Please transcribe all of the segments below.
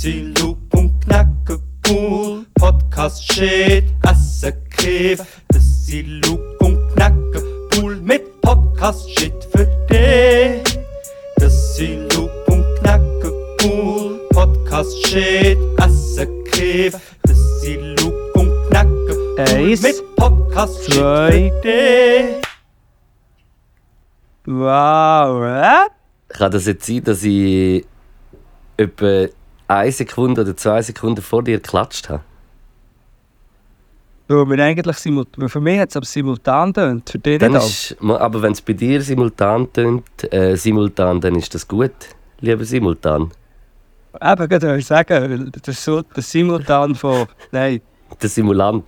sind Luke und Knacke cool. Podcast shit, Essen Kiff. Das sind Luke und Knacke cool mit Podcast shit für dich. Das sind Luke und Knacke cool. Podcast shit, Essen Kiff. Das sind Luke und Knacke cool Eins, mit Podcast shit für dich. Wow, äh? Kann das jetzt sein, dass ich etwa eine Sekunde oder zwei Sekunden vor dir geklatscht habe? Weil wir eigentlich. Für mich hat es aber simultan tönt. Für dich Dann ist, aber wenn es bei dir simultan tönt, äh, simultan, dann ist das gut, lieber simultan. Eben, gerade wollte ich sagen, das ist so der Simultan von. Nein, Der Simulant.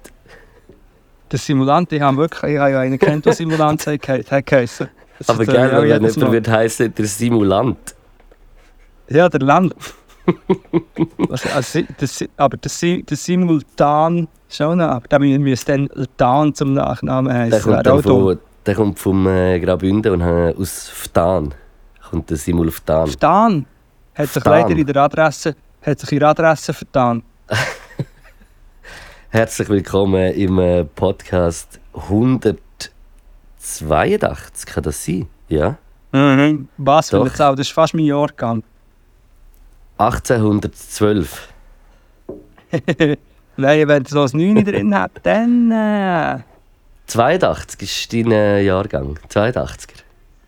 der Simulant, ich habe wirklich. Ich habe ja einen kennt, der Simulant hat geheißen. Das Aber auch wenn jemand wird heißen, der Simulant. Ja, der Land. Was, also, das, aber der, Si- der Simultan schon aber dann müsste dann Dan zum Nachnamen Der heißen. kommt, auch dumm. von, der kommt vom äh, Graubünden und äh, aus Ftan. Kommt der Simulftan. Dan hat sich Ftan. leider in der Adresse, hat sich der Adresse vertan. Herzlich willkommen im äh, Podcast 182. Kann das sein? Ja. Mhm. Was Doch. eine Zahl, das ist fast mein Jahrgang. 1812. Nein, wenn so ein 9 drin hat, dann äh, 82 ist dein äh, Jahrgang. 82er.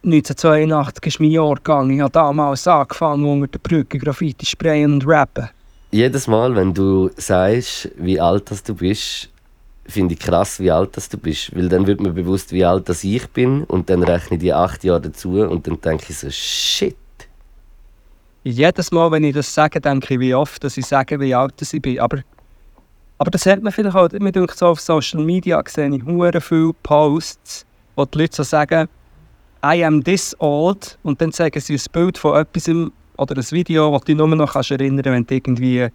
1982 ist mein Jahrgang. Ich habe damals angefangen unter der Brücke Graffiti sprayen und rappen. Jedes Mal, wenn du sagst, wie alt das du bist, finde ich krass, wie alt das du bist. Weil dann wird mir bewusst, wie alt das ich bin. Und dann rechne ich die acht Jahre dazu. Und dann denke ich so, shit. Jedes Mal, wenn ich das sage, denke ich, wie oft dass ich sage, wie alt ich bin. Aber, aber das hat man vielleicht auch, mir denkt so auf Social Media gesehen, ich hure viele Posts, wo die Leute so sagen, I am this old und dann zeigen sie ein Bild von etwas oder ein Video, das du nur noch kannst erinnern wenn du irgendwie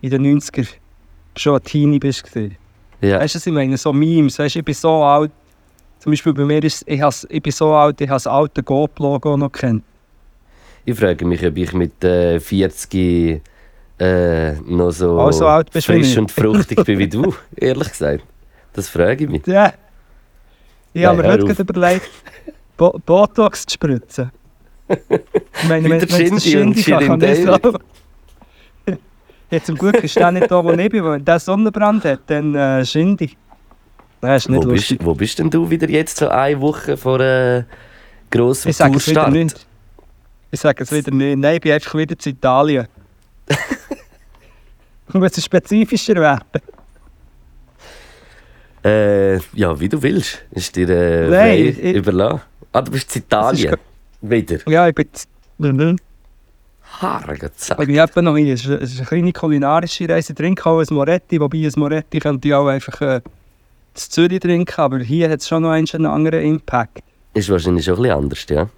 in den 90er schon ein Teenie bist. Ja. Weißt du, was ich meine? So Memes, weißt du, ich bin so alt, zum Beispiel bei mir ist, ich, has, ich bin so alt, ich habe das alte GoPro-Logo noch kennt. Ich frage mich, ob ich mit äh, 40 äh, noch so, Auch so frisch und fruchtig bin wie du. Ehrlich gesagt. Das frage ich mich. Ja. Ich habe mir heute gerade überlegt, Bo Botox zu spritzen. Ich meine, wenn wenn es Shindy kann, kann. Ja, zum Glück ist der nicht da, wo ich bin, wenn der Sonnenbrand hat, dann äh, Shindy. Das ist nicht Wo lustig. bist, wo bist denn du wieder jetzt so eine Woche vor äh, grossem Ich Tourstart? nicht. Ich sage es wieder nicht. Nein, ich bin einfach wieder zu Italien. Ich muss es spezifischer werden. Äh, ja, wie du willst. Ist dir äh, Nein, ich- überlassen. Ah, du bist in Italien. Wieder. Ja, ich bin... z- Hargezeit. Ich bin etwa noch hier. Es ist eine kleine kulinarische Reise. Ich trinke auch ein Moretti, wobei ein Moretti könnte ich auch einfach äh, in Zürich trinken, aber hier hat es schon noch einen einen anderen Impact. Ist wahrscheinlich schon ein bisschen anders, ja.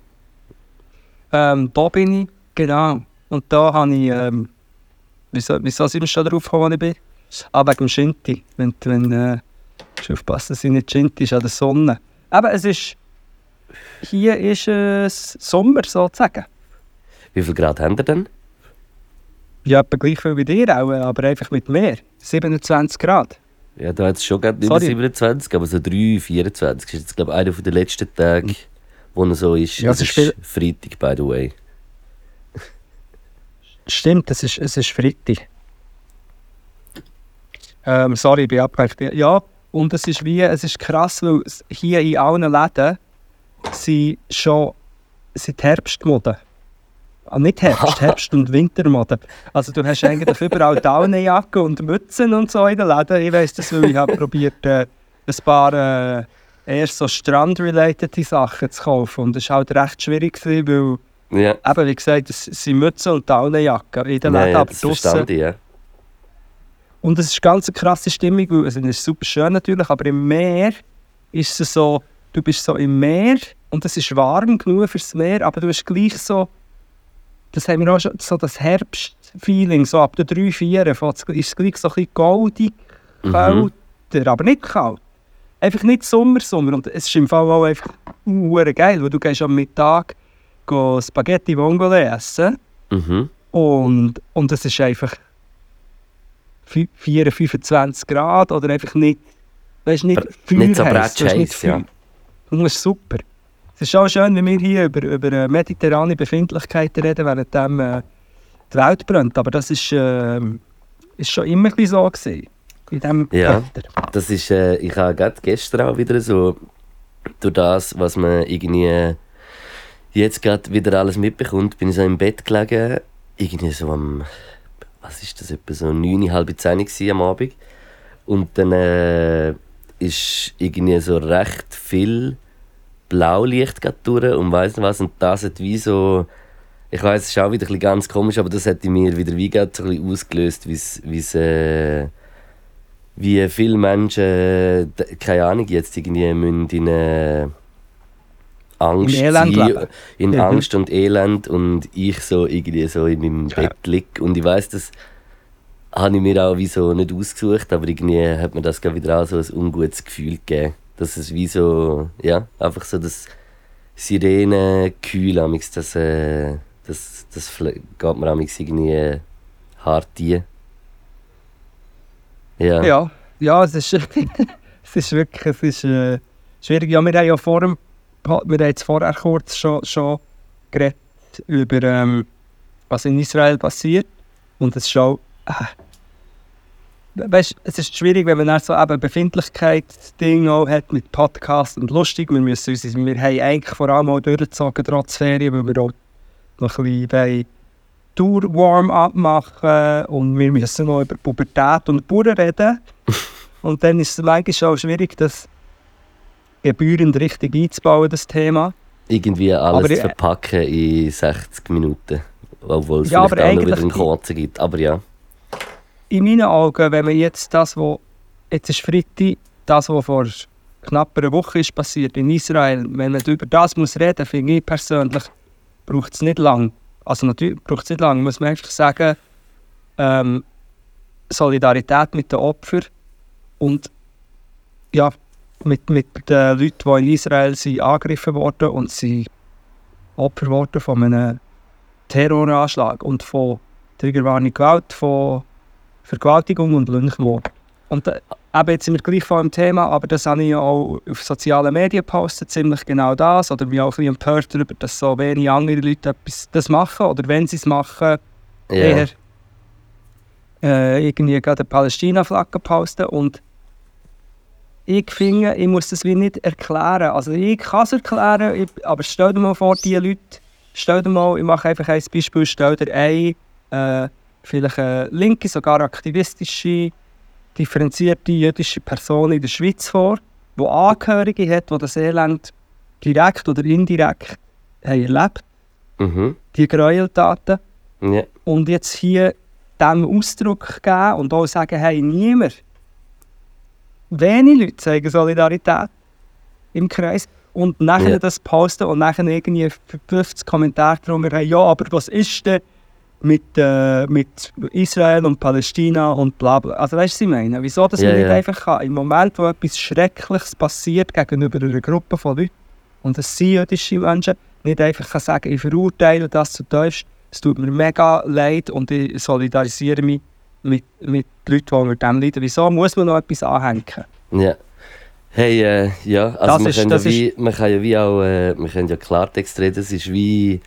Ähm, da bin ich, genau. Und da habe ich, ähm, wieso, wieso sind wir schon drauf gekommen, wo ich bin? Ah, wegen dem Shinti. Wenn, wenn, äh, musst aufpassen, dass es nicht Shinti ist an der Sonne. Aber es ist, hier ist es Sommer sozusagen. Wie viel Grad haben wir denn? Ja, etwa gleich viel wie dir auch, aber einfach mit mehr. 27 Grad. Ja, da hat es schon gerade nicht mehr Sorry. 27, aber so 3, 24 ist jetzt, glaube ich, einer der letzten Tage, wo er so ist. Ja, es ist ist Freitag, by the way. Stimmt, es ist, es ist Freitag. Ähm, sorry, ich bin abgelenkt. Ja, und es ist wie, es ist krass, weil hier in allen Läden sind schon sind Herbstmode. Ah, nicht Herbst, Herbst- und Wintermode. Also du hast eigentlich überall Daunenjacken und Mützen und so in den Läden. Ich weiss das, weil ich habe probiert, äh, ein paar äh, eher so strand-related Sachen zu kaufen. Und das war halt recht schwierig, gewesen, weil Ja, Eben, wie gesagt, es sind Mützen und Daunenjacken in den Läden, aber draussen. ich, ja. Und es ist ganz eine krasse Stimmung, weil also, es ist super schön natürlich, aber im Meer ist es so, du bist so im Meer und es ist warm genug fürs Meer, aber du hast gleich so, das haben wir auch schon, so das Herbstfeeling, so ab der 3, 4 fängt's- ist es gleich so ein bisschen goldig, Mhm. kälter, aber nicht kalt. Einfach nicht Sommer, Sommer. Und es ist im Fall auch einfach hure geil, weil du gehst am Mittag go Spaghetti Vongole essen Mhm. und, und es ist einfach fü- 4, 25 Grad oder einfach nicht, weißt, nicht Br- nicht so nicht bretschheiß, ja. Und das ist super. Es ist auch schön, wenn wir hier über, über äh, mediterrane Befindlichkeiten reden, während dem, äh, die Welt brennt. Aber das ist, äh, ist schon immer so gewesen. In diesem Ja. Das ist, äh, ich habe gerade gestern auch wieder so, durch das, was man irgendwie jetzt gerade wieder alles mitbekommt, bin ich so im Bett gelegen, irgendwie so am, was ist das, etwa so 9, halb 10 gewesen am Abend. Und dann äh, ist irgendwie so recht viel Blaulicht gerade durch und weiss nicht was. Und das hat wie so, ich weiß, es ist auch wieder ein ganz komisch, aber das hat in mir wieder wie gerade so ein bisschen ausgelöst, wie es, äh, wie viele Menschen, keine Ahnung, jetzt irgendwie müssen in äh, Angst Elend sein, in Mhm. Angst und Elend und ich so irgendwie so in meinem Ja. Bett liege und ich weiß das habe ich mir auch wie so nicht ausgesucht, aber irgendwie hat mir das gerade wieder auch so ein ungutes Gefühl gegeben, dass es wie so, ja, einfach so das das, äh, das, das fle- geht mir irgendwie hart rein. Ja. Ja, ja es, ist, es ist wirklich es ist, äh, schwierig. Ja, wir haben ja vor dem, wir haben jetzt vorher kurz schon, schon geredet über ähm, was in Israel passiert. Und es ist schon. Äh, weißt, es ist schwierig, wenn man dann so eben Befindlichkeitsding auch hat mit Podcast und lustig. Wir, müssen wir haben eigentlich vor allem auch durchgezogen, trotz Ferien, weil wir auch noch ein bisschen Tour-Warm-up machen und wir müssen noch über Pubertät und Bauern reden. und dann ist es manchmal auch schwierig, das gebührend richtig einzubauen, das Thema. Irgendwie alles Aber zu verpacken in 60 Minuten. Obwohl es Ja, vielleicht auch noch wieder einen kurzen gibt. Aber ja. In meinen Augen, wenn man jetzt das, was jetzt ist Freitag, das, was vor knapp einer Woche ist passiert in Israel, wenn man über das muss reden, finde ich persönlich, braucht es nicht lang. Also natürlich braucht es nicht lang, muss man einfach sagen, ähm, Solidarität mit den Opfern und ja, mit, mit den Leuten, die in Israel sind angegriffen wurden und sie Opfer wurden von einem Terroranschlag und von Triggerwarnung Gewalt, von Vergewaltigung und Lynchmord. Und äh, eben jetzt sind wir gleich vor dem Thema, aber das habe ich ja auch auf sozialen Medien gepostet, ziemlich genau das. Oder mich auch ein bisschen empört darüber, dass so wenig andere Leute etwas das machen. Oder wenn sie es machen, ja. eher äh, irgendwie gerade eine Palästina-Flagge posten. Und ich finde, ich muss das wie nicht erklären. Also ich kann es erklären, ich, aber stell dir mal vor, die Leute, stell dir mal, ich mache einfach ein Beispiel, stell dir ein, äh, vielleicht eine linke, sogar aktivistische, differenzierte jüdische Person in der Schweiz vor, die Angehörige hat, die das Elend direkt oder indirekt haben erlebt, Mhm. die Gräueltaten ja. und jetzt hier dem Ausdruck geben und auch sagen, hey, niemand, wenige Leute zeigen Solidarität im Kreis und nachher Ja. das posten und nachher irgendwie 50 Kommentare drunter haben, ja, aber was ist denn mit, äh, mit Israel und Palästina und bla bla. Also weißt du, was ich meine? Wieso, dass Ja, man nicht ja. einfach kann, im Moment, wo etwas Schreckliches passiert gegenüber einer Gruppe von Leuten, und es sind jüdische Menschen, nicht einfach kann sagen, ich verurteile das zu tiefst, es tut mir mega leid und ich solidarisiere mich mit, mit den Leuten, die unter dem leiden. Wieso muss man noch etwas anhängen? Ja. Hey, äh, ja, also Das man, ist- kann das ja wie, man kann ja wie auch, äh, wir können ja Klartext reden, es ist wie,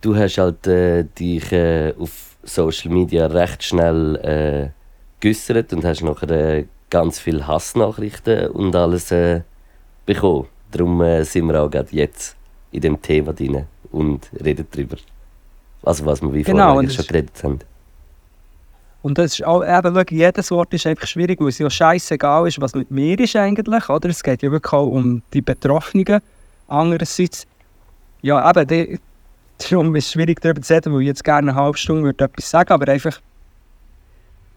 du hast halt äh, dich äh, auf Social Media recht schnell äh, geäussert und hast nachher äh, ganz viele Hassnachrichten und alles äh, bekommen. Darum äh, sind wir auch gerade jetzt in dem Thema drin und reden darüber. Also was wir wie Genau, vorher schon geredet haben. Und das ist auch, eben, schau, jedes Wort ist einfach schwierig, weil es ja scheißegal ist, was mit mir ist eigentlich, oder? Es geht ja wirklich auch um die Betroffenen. Andererseits, ja eben, die, darum ist es schwierig darüber zu reden, weil ich jetzt gerne eine halbe Stunde würde etwas sagen, aber einfach,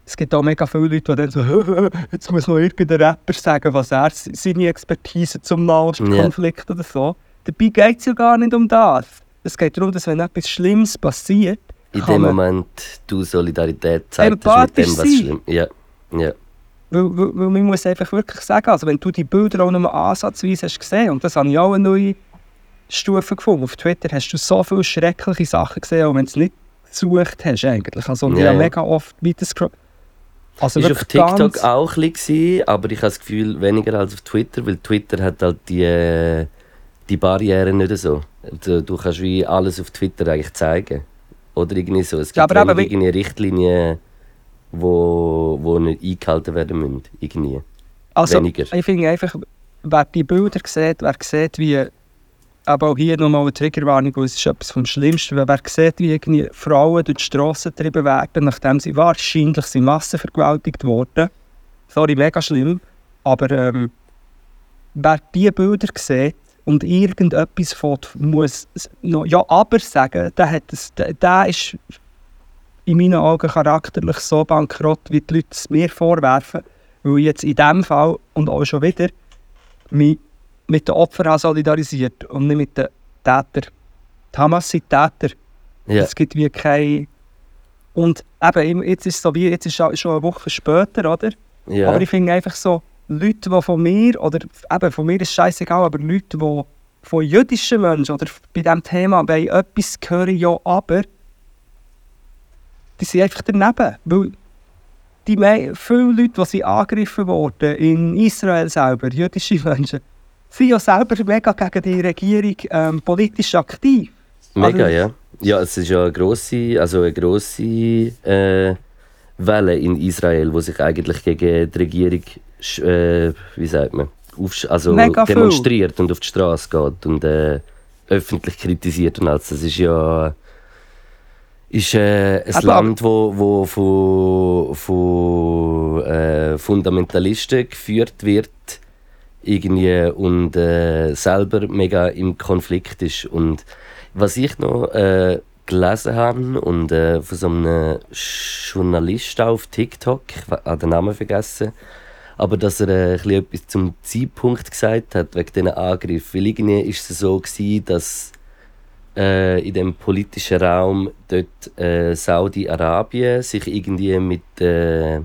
es gibt auch mega viele Leute, die dann so, jetzt muss noch irgendein Rapper sagen, was er, seine Expertise zum Nahostkonflikt oder so. Dabei geht es ja gar nicht um das. Es geht darum, dass wenn etwas Schlimmes passiert, In dem Moment du Solidarität zeigst mit dem, was schlimm Ja, ja. Weil, weil, weil man muss einfach wirklich sagen, also wenn du die Bilder auch nur ansatzweise hast gesehen, und das habe ich auch eine neue Stufe gefunden, auf Twitter hast du so viele schreckliche Sachen gesehen, auch wenn du es nicht gesucht hast eigentlich. Also ich Ja, habe ja. mega oft weitergescrollt. Also Ist auf TikTok auch ein bisschen, aber ich habe das Gefühl, weniger als auf Twitter, weil Twitter hat halt die, äh, die Barrieren nicht so. Du, du kannst wie alles auf Twitter eigentlich zeigen. Oder irgendwie so. Es gibt Ja, aber irgendwie Richtlinien, wo, wo nicht eingehalten werden müssen. Irgendwie. Also, weniger. ich finde einfach, wer die Bilder sieht, wer sieht, wie. Aber auch hier nochmal eine Triggerwarnung, weil es ist etwas vom Schlimmsten. Wer sieht, wie irgendwie Frauen durch die Strassen getrieben werden, nachdem sie wahrscheinlich sind massenvergewaltigt wurden. Sorry, mega schlimm. Aber ähm, wer diese Bilder sieht und irgendetwas von, muss noch ja, aber sagen, der, hat es, der, der ist in meinen Augen charakterlich so bankrott, wie die Leute es mir vorwerfen. Weil ich jetzt in diesem Fall und auch schon wieder mich mit den Opfern habe solidarisiert und nicht mit den Tätern. Die Hamas sind Täter. Ja. Es gibt wie kein... Und eben, jetzt ist es so wie, jetzt ist schon eine Woche später, oder? ja. Aber ich finde einfach so, Leute, die von mir, oder eben von mir ist es scheißegal, aber Leute, die von jüdischen Menschen oder bei diesem Thema wollen etwas hören, ja, aber, die sind einfach daneben. Weil die viele Leute, die sind angegriffen wurden, in Israel selber, jüdische Menschen, sind ja selber mega gegen die Regierung ähm, politisch aktiv. Mega, Also- ja. Ja, es ist ja eine grosse, also eine grosse äh, Welle in Israel, wo sich eigentlich gegen die Regierung, äh, wie sagt man, aufsch- also demonstriert und auf die Straße geht und äh, öffentlich kritisiert und alles. Das ist ja ist äh, ein Aber- Land, wo, wo von, von äh, Fundamentalisten geführt wird irgendwie und äh, selber mega im Konflikt ist. Und was ich noch äh, gelesen habe und äh, von so einem Journalist auf TikTok, ich habe den Namen vergessen, aber dass er äh, etwas zum Zeitpunkt gesagt hat wegen diesen Angriffen. Weil irgendwie ist es so gewesen, dass äh, in dem politischen Raum dort äh, Saudi-Arabien sich irgendwie mit äh,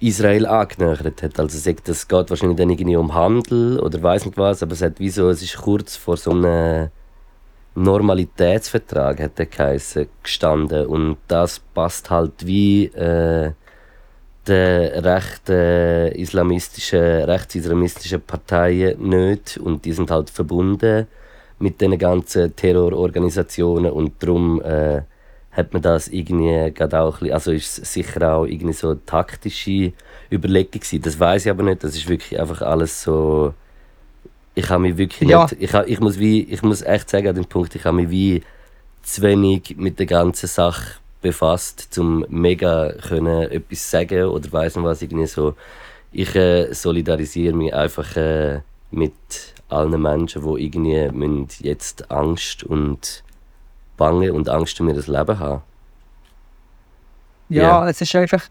Israel angenähert hat. Also sagt, es geht wahrscheinlich dann irgendwie um Handel oder weiß nicht was, aber es hat wie so, es ist kurz vor so einem Normalitätsvertrag hat der geheißen, gestanden und das passt halt wie äh, der rechten islamistischen, rechtsislamistischen Parteien nicht und die sind halt verbunden mit den ganzen Terrororganisationen und darum äh, hat man das irgendwie gerade auch ein bisschen, also ist es sicher auch irgendwie so eine taktische Überlegung gewesen. Das weiß ich aber nicht, das ist wirklich einfach alles so ich habe mich wirklich Ja. nicht, ich, ich muss wie, ich muss echt sagen an dem Punkt, ich habe mich wie zu wenig mit der ganzen Sache befasst, um mega können etwas sagen oder weiß nicht was irgendwie so. Ich äh, solidarisiere mich einfach äh, mit allen Menschen, die irgendwie jetzt Angst und Bange und Angst um ihr Leben haben. Ja, Ja. es ist einfach.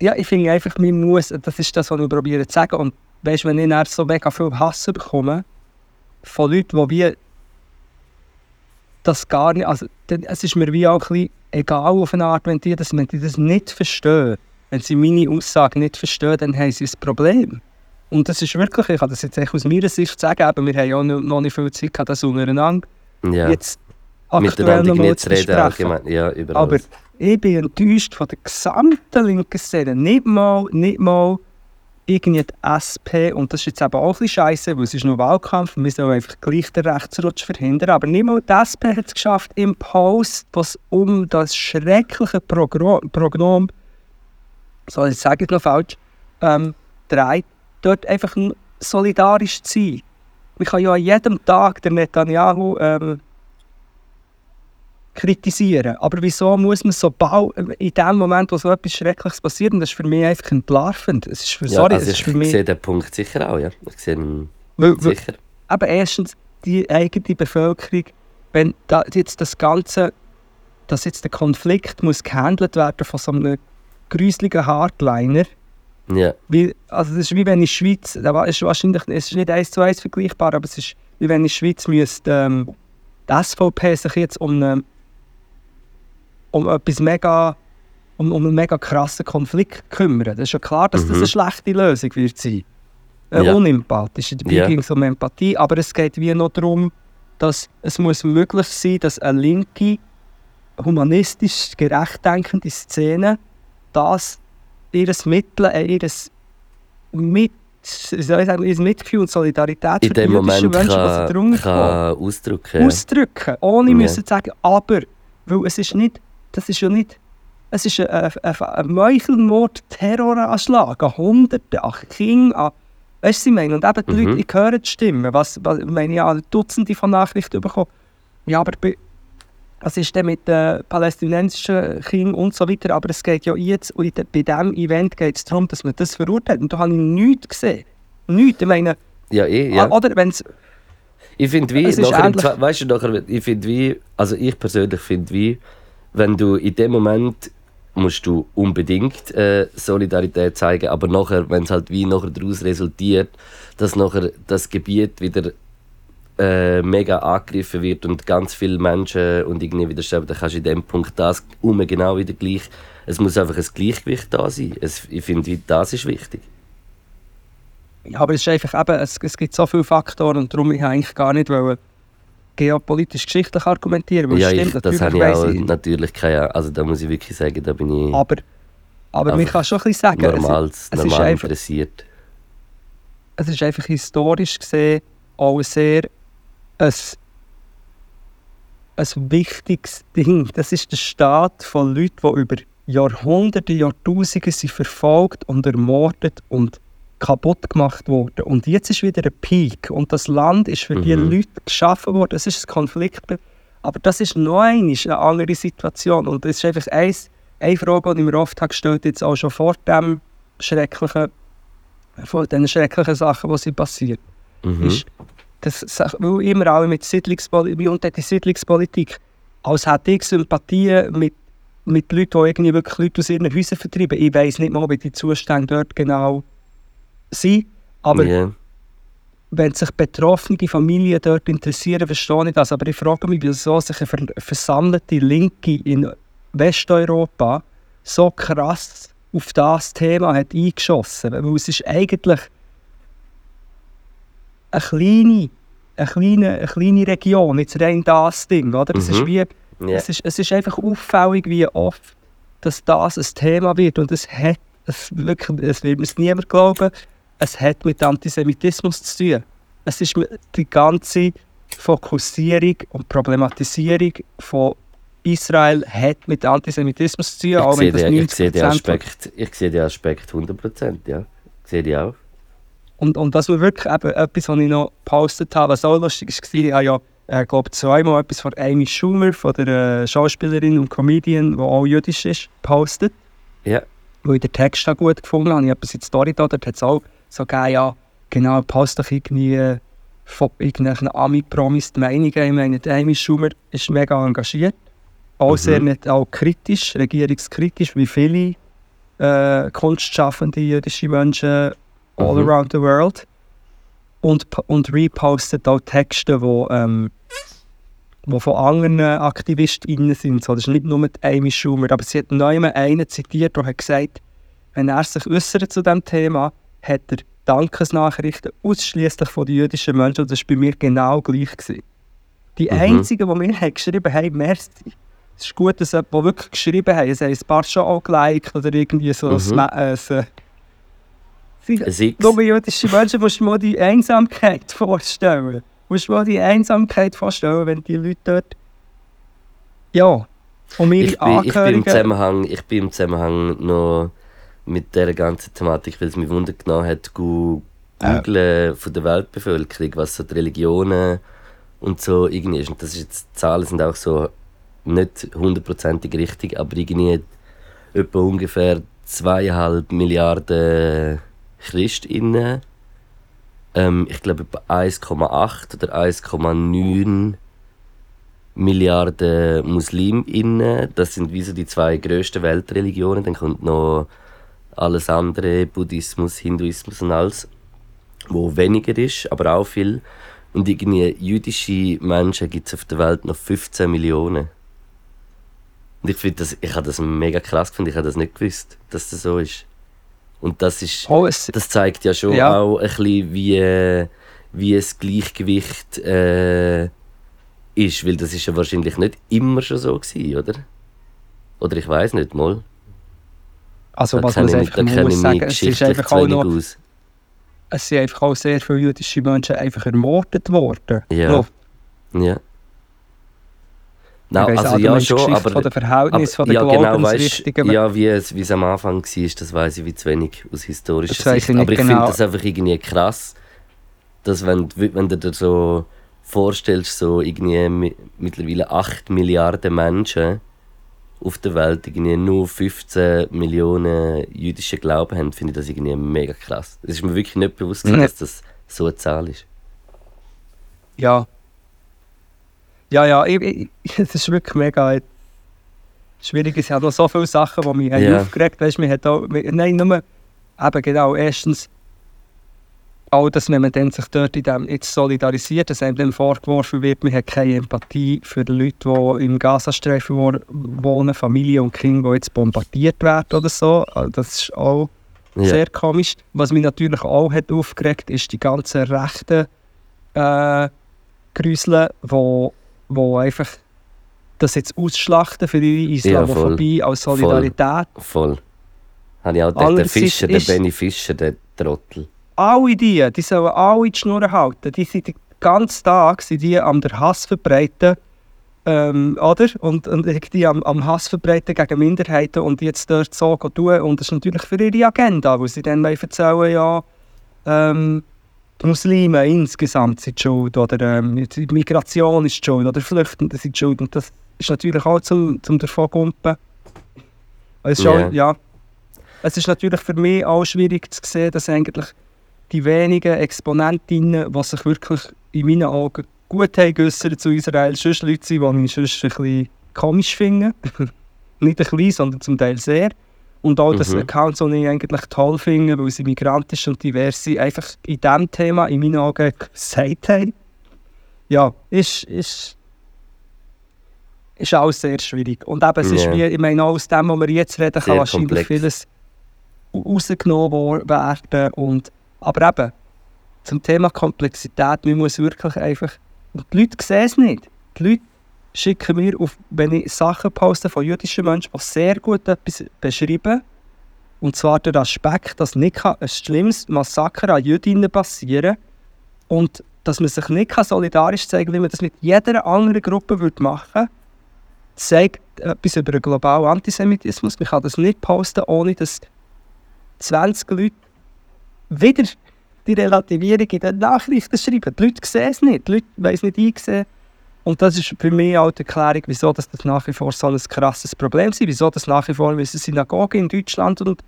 Ja, ich finde einfach, man muss, das ist das, was ich probiere zu sagen. Und weißt du, wenn ich dann so mega viel Hass bekomme, von Leuten, die wie das gar nicht, also es ist mir wie auch ein bisschen egal auf eine Art, wenn die das, wenn die das nicht verstehen, wenn sie meine Aussage nicht verstehen, dann haben sie ein Problem. Und das ist wirklich, ich kann das jetzt aus meiner Sicht sagen, aber wir haben ja noch noch nicht viel Zeit gehabt, das untereinander Ja. jetzt Miteinander irgendwie zu reden, allgemein. Ja, über Aber ich bin enttäuscht von der gesamten linken Szene. Nicht mal, nicht mal irgendwie die SP. Und das ist jetzt eben auch ein bisschen scheiße, weil es ist noch Wahlkampf und wir sollen einfach gleich den Rechtsrutsch verhindern. Aber nicht mal die SP hat es geschafft, im Post, was um das schreckliche Prognom, so jetzt sage ich noch falsch, ähm, dreht, dort einfach solidarisch zu sein. Man kann ja an jedem Tag den Netanyahu ähm, kritisieren. Aber wieso muss man so bald, in dem Moment, wo so etwas Schreckliches passiert, und das ist für mich einfach entlarvend. Es ist für, Ja, sorry, also es ist ich für mich... sehe den Punkt sicher auch, ja. Ich sehe ihn Weil, weil, sicher. aber erstens, die eigene Bevölkerung, wenn da jetzt das Ganze, dass jetzt der Konflikt muss gehandelt werden von so einem gruseligen Hardliner, Ja, Weil, also das ist wie wenn in der Schweiz, da ist wahrscheinlich, es ist nicht eins zu eins vergleichbar, aber es ist wie wenn in der Schweiz müsste ähm, die SVP sich jetzt um, eine, um etwas mega, um, um einen mega krassen Konflikt kümmern. Das ist ja klar, dass das Mhm. eine schlechte Lösung wird sein. Äh, Ja. Unempathisch. Dabei Ja. ging es um Empathie, aber es geht wie noch darum, dass es muss möglich sein, dass eine linke, humanistisch gerecht denkende Szene das, ihres Mittel, äh, ihres mit, sagen, ihr Mitgefühl und Solidarität In für die jüdischen Menschen, sie kann, drunter kommen kann ausdrücken. ausdrücken, ohne Ja. müssen zu sagen, aber, weil es ist nicht, das ist ja nicht, es ist ein, ein, ein, Meuchelmord, Terroranschlag an Hunderten, an Kindern, an, weißt du, was ich meine? Und eben die Mhm. Leute, ich höre die Stimmen, was, was, ich meine, ja, Dutzende von Nachrichten bekommen. Ja, aber was ist denn mit den palästinensischen Kindern und so weiter, aber es geht ja jetzt, und bei diesem Event geht es darum, dass man das verurteilt, und da habe ich nichts gesehen. Nichts, ich meine, Ja, eh, ja. oder wenn es, Ich finde wie, nachher weißt du, nachher, ich finde wie, also ich persönlich finde wie, wenn du in dem Moment musst du unbedingt äh, Solidarität zeigen, aber nachher, wenn es halt wie nachher daraus resultiert, dass nachher das Gebiet wieder äh, mega angegriffen wird und ganz viele Menschen und irgendwie wieder sterben, dann kannst du in dem Punkt das um genau wieder gleich. Es muss einfach ein Gleichgewicht da sein. Es, ich finde, das ist wichtig. Ja, aber es ist einfach eben, es, es gibt so viele Faktoren und darum ich eigentlich gar nicht wollen, geopolitisch geschichtlich argumentieren, weil ja, es ich, stimmt, das habe ich auch ich, natürlich keine, also da muss ich wirklich sagen, da bin ich aber, aber man kann schon ein bisschen sagen, es, normal, es ist normal einfach- interessiert. es ist einfach historisch gesehen auch sehr ein, ein wichtiges Ding. Das ist der Staat von Leuten, die über Jahrhunderte, Jahrtausende sind verfolgt und ermordet und kaputt gemacht worden. Und jetzt ist wieder ein Peak und das Land ist für Mhm. Leute geschaffen worden. Es ist ein Konflikt. Aber das ist noch einmal eine andere Situation. Und es ist einfach eins, eine Frage, die ich mir oft habe gestellt jetzt auch schon vor dem schrecklichen, vor den schrecklichen Sachen, die sind passiert Mhm. ist, das weil immer alle mit Siedlungspolitik und die Siedlungspolitik, als hätte ich Sympathie mit, mit Leuten, die irgendwie wirklich Leute aus ihren Häusern vertreiben. Ich weiß nicht mal, wie die Zustände dort genau sind, aber ja. wenn sich betroffene Familien dort interessieren, verstehe ich das. Aber ich frage mich, wieso sich eine ver versammelte Linke in Westeuropa so krass auf das Thema hat eingeschossen. Weil es ist eigentlich eine kleine, eine kleine, eine kleine Region, jetzt rein das Ding. Oder? Es, ist Mhm. wie, Ja. es, ist, es ist einfach auffällig, wie oft dass das ein Thema wird. Und es hat, es, wirklich, es wird mir es niemand glauben, es hat mit Antisemitismus zu tun. Es ist die ganze Fokussierung und Problematisierung von Israel hat mit Antisemitismus zu tun, Ich auch sehe, wenn das den, ich, sehe den 90% Aspekt, ich sehe den Aspekt 100%, ja. Ich sehe die auch. Und, und das war wirklich eben etwas, was ich noch gepostet habe, was auch lustig war. Ich habe ja, äh, glaube zweimal etwas von Amy Schumer, von der äh, Schauspielerin und Comedian, die auch jüdisch ist, gepostet. Ja. Weil ich den Text auch gut gefunden habe. Ich habe etwas in die Story da, dort hat es auch so gegeben, ja, genau, post doch irgendwie äh, von irgendwelchen Ami-Promis die Meinungen. Ich meine, die Amy Schumer ist mega engagiert. Auch Mhm. sehr nicht, auch kritisch, regierungskritisch, wie viele äh, kunstschaffende jüdische Menschen all Mhm. around the world. Und, und repostet auch Texte, die ähm, wo von anderen AktivistInnen sind. So, das ist nicht nur die Amy Schumer, aber sie hat neu einen zitiert, der hat gesagt, wenn er sich äußert zu diesem Thema, hat er Dankesnachrichten ausschließlich von den jüdischen Menschen und das war bei mir genau gleich. Gewesen. Die Mhm. einzigen, die mir haben geschrieben haben, merci. Es ist gut, dass jemand, wirklich geschrieben haben, es haben ein paar schon auch geliked oder irgendwie so Mhm. ein, Ma- äh, Sie- Ein nur jüdische Menschen musst du mal die Einsamkeit vorstellen. Musst du mal die Einsamkeit vorstellen, wenn die Leute dort. Ja, ihre Ich bin, ich, bin im. Zusammenhang, ich bin im Zusammenhang noch mit dieser ganzen Thematik, weil es mich Wunder genommen hat, gu- googlen von der Weltbevölkerung, was so die Religionen und so irgendwie ist. Und das ist jetzt, die Zahlen sind auch so nicht hundertprozentig richtig, aber irgendwie etwa ungefähr zweieinhalb Milliarden ChristInnen. Ähm, ich glaube etwa 1,8 oder 1,9 Milliarden MuslimInnen. Das sind wie so die zwei grössten Weltreligionen. Dann kommt noch alles andere, Buddhismus, Hinduismus und alles, wo weniger ist, aber auch viel. Und irgendwie jüdische Menschen gibt es auf der Welt noch 15 Millionen. Und ich finde das, ich habe das mega krass gefunden, ich habe das nicht gewusst, dass das so ist. Und das ist, Oh, das zeigt ja schon Ja. auch ein bisschen, wie, wie es Gleichgewicht äh, ist, weil das ist ja wahrscheinlich nicht immer schon so gewesen, oder? Oder ich weiß nicht mal. Also Da was man ich, einfach muss ich mich sagen, es ist einfach auch noch, aus. es sind einfach auch sehr viele jüdische Menschen einfach ermordet worden. Ja. Ja. Ich Nein, weiss also ja schon, aber, von den Verhältnissen, von den ja, genau, weißt, ja, wie es, wie es am Anfang war, das weiß ich wie zu wenig aus historischer Sicht. ich aber ich genau. finde das einfach irgendwie krass, dass wenn, du- wenn du dir so vorstellst, so irgendwie mi- mittlerweile 8 Milliarden Menschen auf der Welt irgendwie nur 15 Millionen jüdische Glauben haben, finde ich das irgendwie mega krass. Es ist mir wirklich nicht bewusst, gewesen, dass das so eine Zahl ist. Ja. Ja, ja, ich, es ist wirklich mega schwierig. Es hat noch so viele Sachen, die mich Ja. aufgeregt haben. Weißt, man hat auch, man- nein, nur, eben genau, erstens auch, dass wenn man dann sich dort in dem jetzt solidarisiert, dass einem dann vorgeworfen wird, man hat keine Empathie für die Leute, die im Gazastreifen wo- wohnen, Familie und Kinder, die jetzt bombardiert werden oder so. Also Das ist auch Ja. sehr komisch. Was mich natürlich auch hat aufgeregt ist die ganzen rechten äh, Grüsel, wo, wo einfach das jetzt ausschlachten für ihre Islamophobie als Solidarität. Voll. Habe ich auch gedacht, der Fischer, der ist- Benny Fischer, der Trottel. Alle die, die sollen alle die Schnur halten. Die sind den ganzen Tag sind die am der Hass verbreiten. Ähm, oder? Und, und die am, am Hass verbreiten gegen Minderheiten und jetzt dort so tun. Und das ist natürlich für ihre Agenda, wo sie dann erzählen, ja, ähm, die Muslime insgesamt sind schuld oder ähm, die Migration ist schuld oder Flüchtende sind schuld. Und das ist natürlich auch zum, zum davongumpen. Es ist, Ja. auch, ja, es ist natürlich für mich auch schwierig zu sehen, dass eigentlich die wenigen Exponentinnen, die sich wirklich in meinen Augen gut haben geäussert zu Israel, sonst Leute sind, die ich sonst ein bisschen komisch finde. Nicht ein bisschen, sondern zum Teil sehr. Und auch, dass Mhm. Accounts, die ich eigentlich toll finde, weil sie migrantisch und divers sind, einfach in diesem Thema in meinen Augen gesagt haben. Ja, ist, ist, ist alles sehr schwierig. Und eben, es ist Ja. wie, ich meine, auch aus dem, was wir jetzt reden, kann Sehr wahrscheinlich komplex. vieles rausgenommen werden. Und, aber eben, zum Thema Komplexität, man muss wirklich einfach, und die Leute sehen es nicht. Die Leute schicken mir, auf, wenn ich Sachen poste von jüdischen Menschen, die sehr gut etwas beschreiben, und zwar der Aspekt, dass nicht kann ein schlimmes Massaker an Jüdinnen passieren und dass man sich nicht kann solidarisch zeigen kann, wie man das mit jeder anderen Gruppe würde machen zeigt etwas über den globalen Antisemitismus. Man kann das nicht posten, ohne dass 20 Leute wieder die Relativierung in den Nachrichten schreiben. Die Leute sehen es nicht, die Leute wollen es nicht einsehen. Und das ist für mich auch die Erklärung, wieso das das nach wie vor so ein krasses Problem ist, wieso das nach wie vor müssen Synagogen in Deutschland und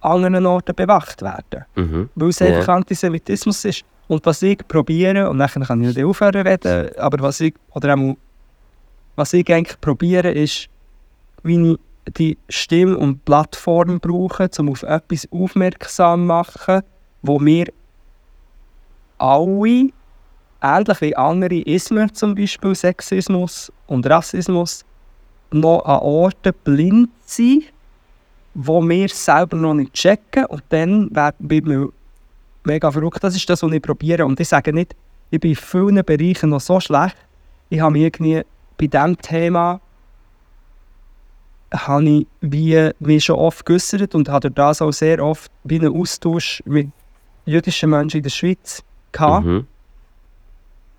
anderen Orten bewacht werden. Mhm. Weil es Ja. einfach Antisemitismus ist. Und was ich probiere, und nachher kann ich nicht aufhören reden, aber was ich, oder auch, was ich eigentlich probiere, ist, wie ich die Stimme und Plattform brauche, um auf etwas aufmerksam zu machen, wo wir alle, ähnlich wie andere Ismen, zum Beispiel Sexismus und Rassismus, noch an Orten blind sind, wo wir selber noch nicht checken und dann wir mir mega verrückt. Das ist das, was ich probiere. Und ich sage nicht, ich bin in vielen Bereichen noch so schlecht. Ich habe mich irgendwie bei diesem Thema habe ich wie, wie schon oft geäussert und habe durch das auch sehr oft wie einen Austausch mit jüdischen Menschen in der Schweiz gehabt Mhm.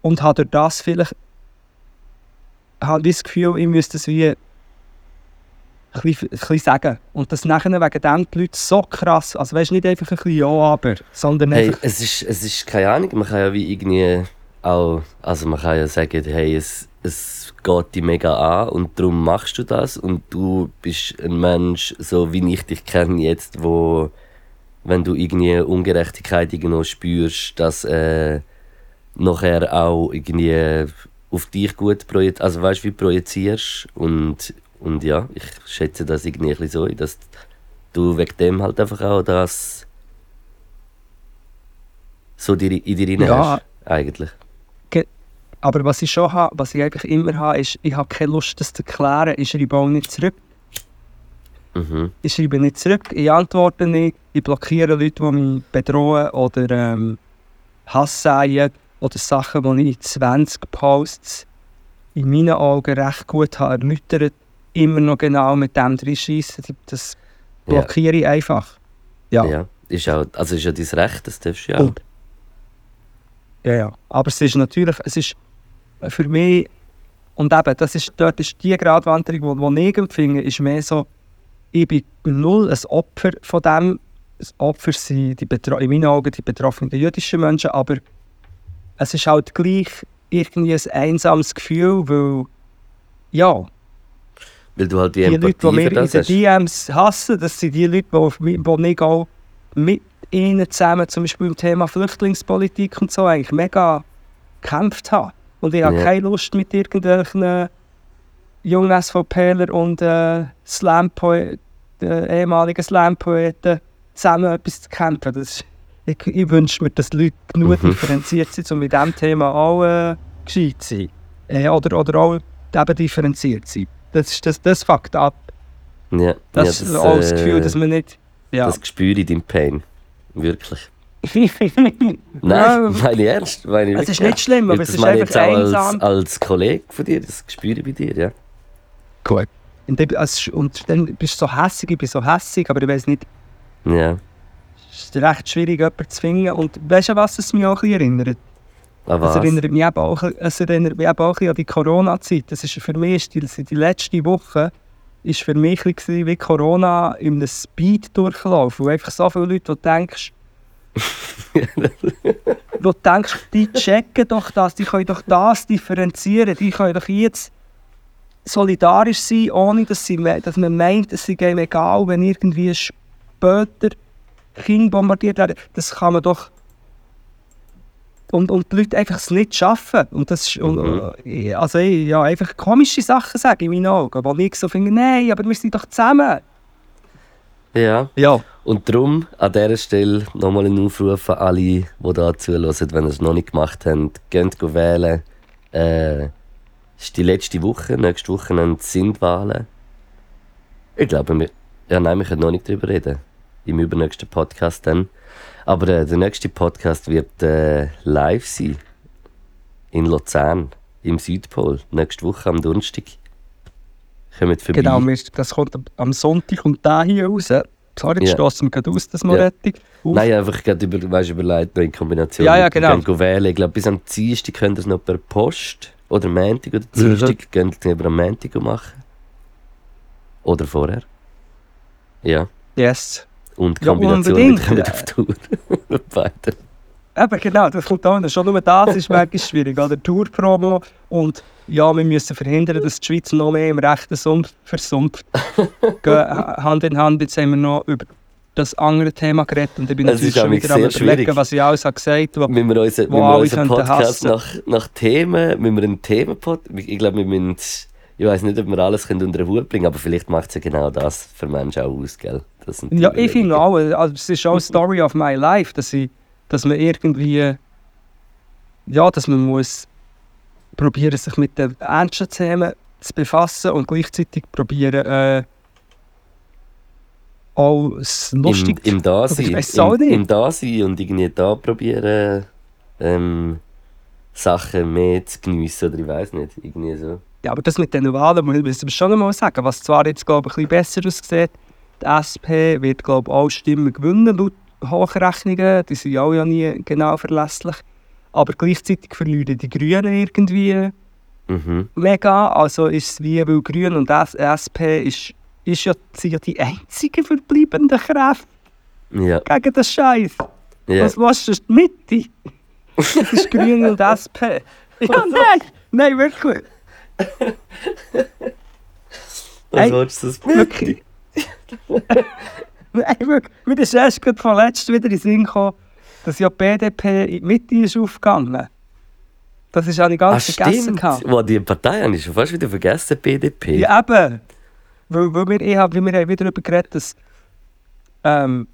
und habe durch das vielleicht habe das Gefühl, ich müsste es wie ein bisschen, ein bisschen sagen. Und das nachher wegen dem die Leute so krass, also weißt nicht einfach ein bisschen ja, aber, sondern Hey, einfach, es ist, es ist keine Ahnung, man kann ja wie irgendwie auch, also man kann ja sagen, hey, es, es geht dich mega an und darum machst du das und du bist ein Mensch, so wie ich dich kenne jetzt, wo, wenn du irgendwie Ungerechtigkeit irgendwo spürst, dass äh, nachher auch irgendwie auf dich gut projizierst, also weißt wie projizierst und, und ja, ich schätze das irgendwie ein so, dass du wegen dem halt einfach auch das so dir, in dir Ja. hast, eigentlich. Aber was ich schon habe, was ich einfach immer habe, ist, ich habe keine Lust, das zu erklären, ich schreibe auch nicht zurück. Mhm. Ich schreibe nicht zurück, ich antworte nicht, ich blockiere Leute, die mich bedrohen oder ähm, Hass säen oder Sachen, die ich in 20 Posts in meinen Augen recht gut habe erläutert, immer noch genau mit dem reinschiessen. Das blockiere ich einfach. Ja. Ja. Ist auch, also ist ja dein Recht, das darfst du ja auch. Und- Ja, ja. Aber es ist natürlich, es ist für mich, und eben, das ist, dort ist die Gratwanderung, die ich empfinde, ist mehr so, ich bin null ein Opfer von dem. Das Opfer sind die Betro in meinen Augen die betroffenen jüdischen Menschen, aber es ist halt gleich irgendwie ein einsames Gefühl, weil, ja, Weil du halt die die Leute, Empathie die mir für in den. DMs hassen, das sind die Leute, die, mich, die ich auch mit ihnen zusammen, zum Beispiel im Thema Flüchtlingspolitik und so, eigentlich mega gekämpft habe. Und ich habe Ja. keine Lust mit irgendwelchen jungen SVPler und äh, Slam-Poe- äh, ehemaligen Slam-Poeten zusammen etwas zu kämpfen. Das ich, ich wünsche mir, dass Leute genug Mhm. differenziert sind, um mit diesem Thema auch äh, gescheit zu sein. Äh, oder, oder auch eben differenziert zu sein. Das, ist, das, das fuckt ab. Ja, Das, ja, ist auch das Gefühl, äh, dass man nicht. Ja. Das spüre ich dein Pain. Wirklich. Nein, Nein, meine ich ernst. Meine ich Es ist nicht schlimm, aber es Das ist einfach jetzt einsam. Als, als Kollege von dir, das spüre ich bei dir, ja. Gut. Und, dann- es ist- und dann bist du so hässig, ich bin so hässig, aber ich weiß nicht, Ja. es ist recht schwierig, jemanden zu finden. Und weißt du, was es mich auch ein bisschen erinnert? Es was? erinnert mich eben auch, es erinnert mich eben auch ein bisschen an die Corona-Zeit. Das ist für mich die, die letzte Woche ist für mich ein bisschen wie Corona in einem Speed-Durchlauf. Wo einfach so viele Leute, die denkst, wo du denkst, die checken doch das, die können doch das differenzieren, die können doch jetzt solidarisch sein, ohne dass, sie, dass man meint, es sei ihm egal, wenn irgendwie später Kinder bombardiert werden. Das kann man doch und, und die Leute einfach es nicht schaffen. Und das ist, und, äh, also ja, einfach komische Sachen sagen in meinen Augen, wo ich so finde, nein, aber wir sind doch zusammen. Ja. Ja. Und darum an dieser Stelle nochmal einen Aufruf an alle, die da zuhören, wenn ihr es noch nicht gemacht habt, geht wählen. Äh, es ist die letzte Woche, nächste Woche sind Wahlen. Ich glaube, wir, ja, nein, wir können noch nicht darüber reden. Im übernächsten Podcast dann. Aber äh, der nächste Podcast wird äh, live sein. In Luzern, im Südpol. Nächste Woche am Donnerstag. Kommt vorbei. Genau, das kommt am- Sonntag und da hier raus. Sorry, jetzt Ja. stossen wir gerade aus, das Moretti. Auf. Nein, einfach gerade über, weißt, überlegt noch in Kombination. Ja, ja, mit genau. gehen wählen. Ich glaube, bis am Dienstag könnt ihr es noch per Post oder Montag oder Mhm. Dienstag. Könnt ihr es lieber am Montag machen. Oder vorher. Ja. Yes. Und Ja, Kombination unbedingt. mit kommen auf Tour. Beide. Eben genau, das kommt auch noch. Schon nur das ist manchmal schwierig. Oder Tour-Promo und ja, wir müssen verhindern, dass die Schweiz noch mehr im rechten Sumpf versumpft. Hand in Hand, jetzt haben wir noch über das andere Thema geredet und ich bin Es natürlich schon wieder am überlegen, was ich alles habe gesagt habe. Müssen wir unseren, Wo wir unseren Podcast nach, nach Themen, müssen wir einen Themenpod, ich glaube, wir müssen, ich weiß nicht, ob wir alles können unter den Hut bringen aber vielleicht macht es ja genau das für Menschen auch aus, gell? Ja, ich finde auch, also es ist auch Story of my life, dass, ich, dass man irgendwie, ja, dass man muss probieren, sich mit den ernsten Themen zu befassen und gleichzeitig probieren, äh, auch lustig Im, im Dasein. Im, nicht. Im Dasein und irgendwie da probieren, ähm, Sachen mehr zu geniessen oder ich weiß nicht, irgendwie so. Ja, aber das mit den Wahlen müssen wir schon einmal sagen. Was zwar jetzt, glaube ich, ein bisschen besser aussieht, die SP wird, glaube ich, auch Stimmen gewinnen, laut Hochrechnungen. Die sind auch ja nie genau verlässlich. Aber gleichzeitig verlieren die Grünen irgendwie Mhm. mega. Also ist es wie, weil Grün und SP ist, ist ja, sind ja die einzigen verbleibenden Kräfte Ja. gegen den Scheiß. ja. Was was ist die Mitte? Das ist Grün und SP. Ja, nein, nein, wirklich. Was Ey, willst du das Wirklich. Mir ist erst gerade von letztem wieder in den Sinn gekommen, dass ja die BDP in die Mitte ist aufgegangen. Das ist auch nicht Ah, ganz vergessen. gehabt. Wow, die Partei habe ich schon fast wieder vergessen, BDP. Ja, eben. Weil, weil wir, ich hab, wir haben wieder darüber geredet, dass ähm,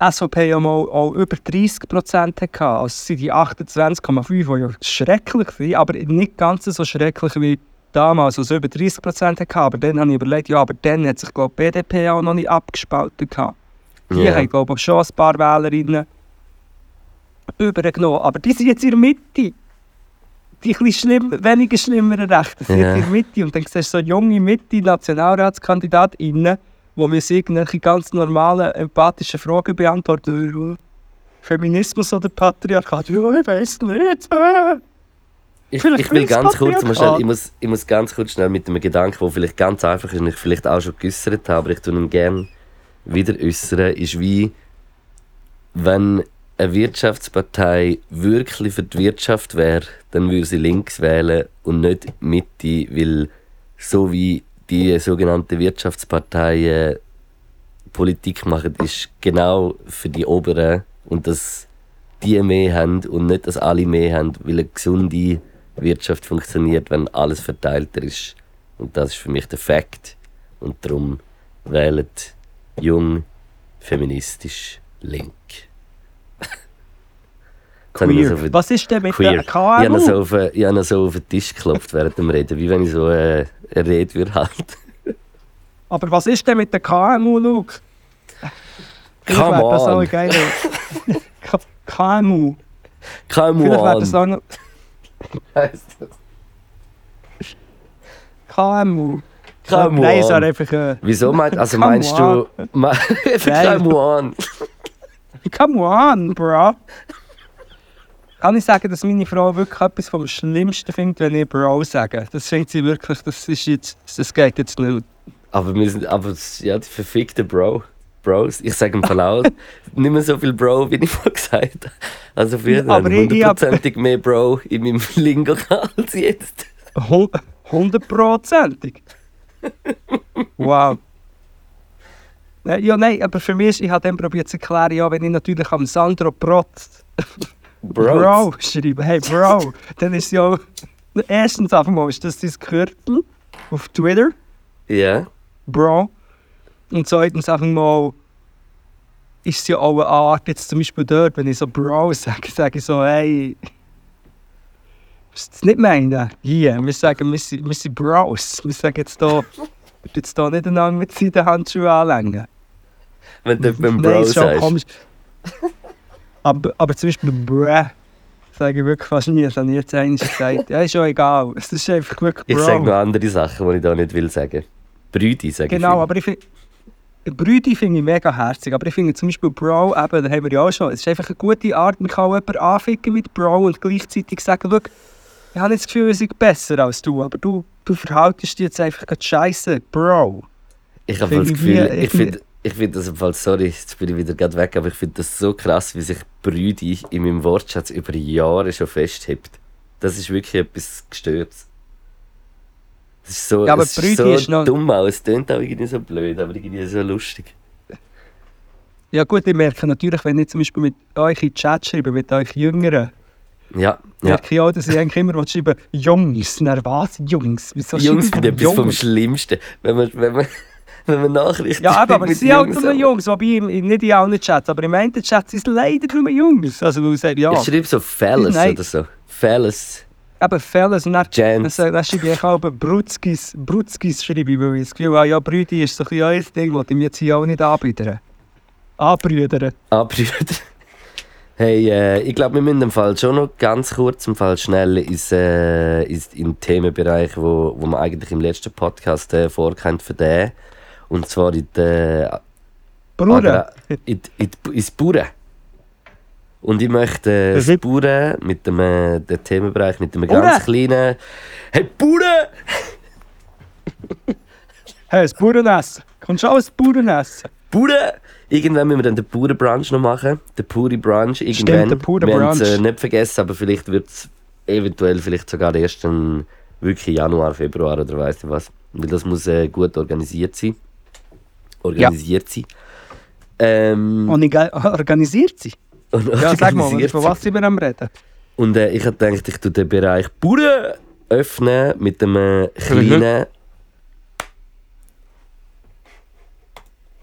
SVP ja mal auch über 30% hatte. Also es sind die 28,5, die ja schrecklich sind, aber nicht ganz so schrecklich wie damals, als es über 30% hatte. Aber dann habe ich überlegt, ja, aber dann hat sich glaub, die BDP auch noch nicht abgespalten. gehabt. Die Ja. haben glaube ich schon ein paar Wählerinnen übergenommen. Aber die sind jetzt in der Mitte. Die bisschen schlimm, weniger schlimmeren Rechten sind jetzt in der Mitte. Und dann siehst du so junge Mitte-Nationalratskandidatinnen, wo wir irgendwelche ganz normalen, empathischen Fragen beantworten. Feminismus oder Patriarchat? Ja, ich weiß nicht. Ich, ich will ganz kurz, schnell, ich, muss, ich muss ganz kurz schnell mit einem Gedanken, der vielleicht ganz einfach ist und ich vielleicht auch schon geäußert habe, aber ich tue ihn gerne wieder äußern, ist wie, wenn eine Wirtschaftspartei wirklich für die Wirtschaft wäre, dann würde sie links wählen und nicht Mitte, weil so wie die sogenannten Wirtschaftsparteien Politik machen, ist genau für die Oberen und dass die mehr haben und nicht, dass alle mehr haben, weil eine gesunde Wirtschaft funktioniert, wenn alles verteilter ist. Und das ist für mich der Fakt. Und darum wählt jung, feministisch, link. So Was ist denn mit Queer. der Ich habe so KMU? auf, den- ich habe noch so auf den Tisch geklopft während dem Reden, wie wenn ich so äh, eine Rede würde halten. Aber was ist denn mit der KMU, Luke? Vielleicht Come wäre das auch on. K- KMU. Come Vielleicht wäre das on! auch noch... KMU. Come Nein, on! einfach... Äh, Wieso meinst, also meinst du... Nein. Come on! Come on, bro. Kann ich sagen, dass meine Frau wirklich etwas vom Schlimmsten findet, wenn ich Bro sage? Das findet sie wirklich, das ist jetzt, das geht jetzt nicht. Aber wir sind, aber ja, die verfickten Bro. Bros. Ich sage im auch nicht mehr so viel Bro, wie ich vorhin gesagt habe. Also früher Ja, hundertprozentig mehr Bro in meinem Lingo als jetzt. Hund- Hundertprozentig. Wow. Nein, Ja, nein, aber für mich, ist- ich habe dann probiert zu erklären, ja, wenn ich natürlich am Sandro Protz Bros. Bro schreibe, hey Bro, dann ist ja, erstens einfach mal, ist das dein Kürtel auf Twitter, Ja. Bro. Und zweitens einfach mal, ist es ja auch eine Art, jetzt zum Beispiel dort, wenn ich so Bro sage, sage ich so, hey, musst das nicht meinen? Hier, wir sagen, wir sind, wir sind Bros. Wir sagen jetzt hier, jetzt hier nicht einander mit Seidenhandschuhen anlängen. Wenn du beim Nein, Bro ist schon sagst. komisch. aber, aber zum Beispiel Bruh, sage ich wirklich fast nie, das habe ich jetzt einmal gesagt. Ja, ist schon egal, es ist einfach wirklich Ich Bro. sage noch andere Sachen, die ich da nicht will sagen. Brüdi sage Genau, ich. aber ich finde. Brüdi finde ich mega herzig, aber ich finde zum Beispiel Bro, eben, da haben wir ja auch schon, es ist einfach eine gute Art, man kann auch jemanden anficken mit Bro und gleichzeitig sagen, schau, ich habe nicht das Gefühl, ich sei besser als du, aber du, du verhaltest dich jetzt einfach gerade scheiße, Bro. Ich habe Finde das Gefühl, ich finde ich find das im Fall, sorry, jetzt bin ich wieder gerade weg, aber ich finde das so krass, wie sich Brüdi in meinem Wortschatz über Jahre schon festhebt. Das ist wirklich etwas Gestörtes. Das ist so, Ja, aber es Brüdi ist so ist noch- dumm es klingt auch irgendwie so blöd, aber irgendwie so lustig. Ja gut, ich merke natürlich, wenn ich zum Beispiel mit euch in den Chat schreibe, mit euch Jüngeren, Ja, ja. merke ich auch, dass ich eigentlich immer schreiben Jungs, na was, Jungs? Wieso Jungs sind etwas vom Jungs? Schlimmsten. Wenn man, wenn man, wenn man Nachrichten Ja, aber mit es sind auch Jungs- nur Jungs, wobei im- nicht in allen Chats, aber im einen Chat sind es leider nur Jungs. Also, weil ich sage, ja, Ich schreibe so Fellas oder so. Fellas, eben Fellas und dann, dann, Gents. dann schreibe ich auch Brutskis, Brutskis schreibe ich, weil ich das Gefühl habe, ja, Brüdi ist so ein bisschen euer Ding, das ich mir jetzt hier auch nicht anbieten. Anbrüdern. Anbrüder. Hey, äh, ich glaube, wir müssen im Fall schon noch ganz kurz im Fall schnell ins, äh, ins, in den Themenbereich, wo, wo man eigentlich im letzten Podcast äh, vorkennt für den. Und zwar in die, Bruder. in, in, in, ins Bauern. Und ich möchte äh, Das das Bauern mit dem äh, den Themenbereich mit dem ganz kleinen Hey Bauern! Hey, das Bauernessen. Kommst du auch das Bauernessen? Bauern! Irgendwann müssen wir dann den Bauernbrunch noch machen. Den Puri Brunch. Irgendwann. der Pure wir haben es äh, nicht vergessen, aber vielleicht wird es eventuell vielleicht sogar erst im wirklich Januar, Februar oder weiss ich was. Weil das muss äh, gut organisiert sein. Organisiert sein. Ähm, Und organisiert sie? und Ja, sag mal, von sein. was sind wir am Reden? Und äh, ich habe gedacht, ich tue den Bereich Bauern öffnen mit einem Mhm. kleinen. Wenn ich nicht wüsste, wenn eine nicht dammige Bier. Ja, und der, der, shit, da.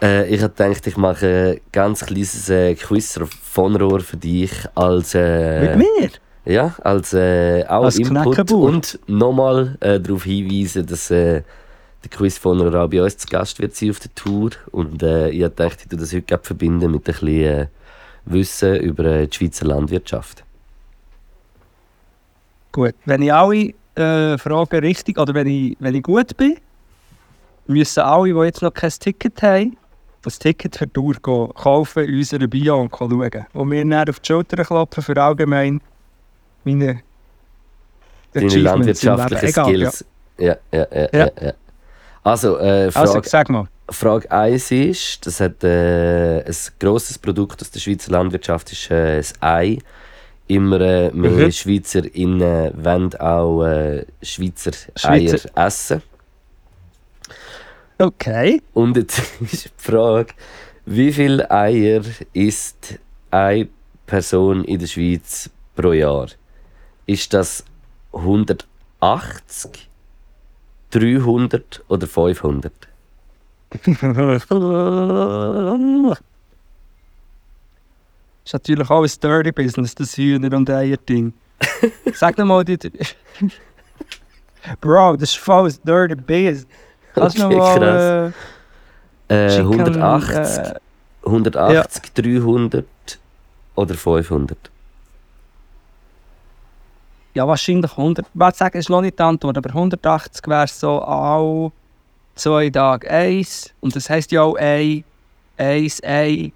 Äh, ich habe gedacht, ich mache ein ganz kleines äh, Quiz von Rohr für dich als, äh, Mit mir? ja, als äh, auch Als Input und nochmal äh, darauf hinweisen, dass äh, der Quiz von Rohr auch bei uns zu Gast wird sein auf der Tour. Und äh, ich habe gedacht, ich tue das heute verbinden mit ein bisschen äh, wissen über äh, die Schweizer Landwirtschaft. Gut. Wenn ich alle äh, Fragen richtig, oder wenn ich, wenn ich gut bin, müssen alle, die jetzt noch kein Ticket haben, das Ticket für die Tour gehen, kaufen in unserer Bio und schauen. Und mir dann auf die Schulter klopfen für allgemein meine Deine landwirtschaftlichen Leben. Egal, Skills. Ja, ja, ja. Ja. ja. ja. Also, äh. Also, Frage, sag mal. Frage 1 ist, das hat äh, ein grosses Produkt aus der Schweizer Landwirtschaft, ist äh, das Ei. Immer äh, mehr Mhm. SchweizerInnen wollen auch äh, Schweizer, Schweizer- Eier essen. Okay. Und jetzt ist die Frage, wie viele Eier isst eine Person in der Schweiz pro Jahr? Ist das 180, 300 oder 500? Ist natürlich auch ein Dirty Business, das Hühner- und Eier-Ding. Sag doch mal, die... Bro, das ist voll ein Dirty Business. Kannst du noch Okay, mal... krass. Äh, Chicken, 180, äh, 180 300 oder 500? Ja, wahrscheinlich 100. Ich würde sagen, ist noch nicht die Antwort, aber 180 wäre so all zwei Tage eins. Und das heisst ja auch ein, eins, ein,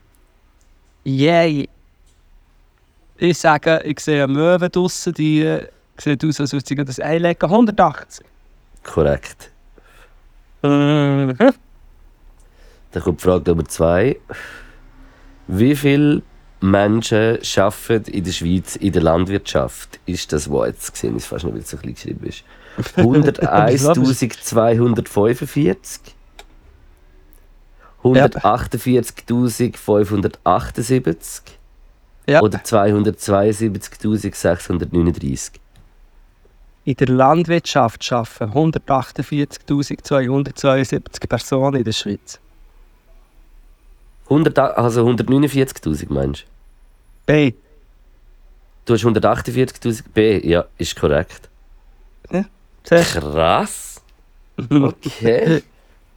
yay. Ich sage, ich sehe eine Möwe draussen, die äh, sieht aus, als würde sie das Ei legen. 180. Korrekt. Mhm. Dann kommt Frage Nummer 2. Wie viele Menschen arbeiten in der Schweiz in der Landwirtschaft? Ist das, was jetzt gesehen ist, fast nicht, weil es so klein geschrieben ist. 101.245? 148.578? Ja. Oder 272.639? In der Landwirtschaft arbeiten 148.272 Personen in der Schweiz. 100, also 149.000 meinst B. du? Du hast 148.000 B, ja, ist korrekt. Krass. Okay.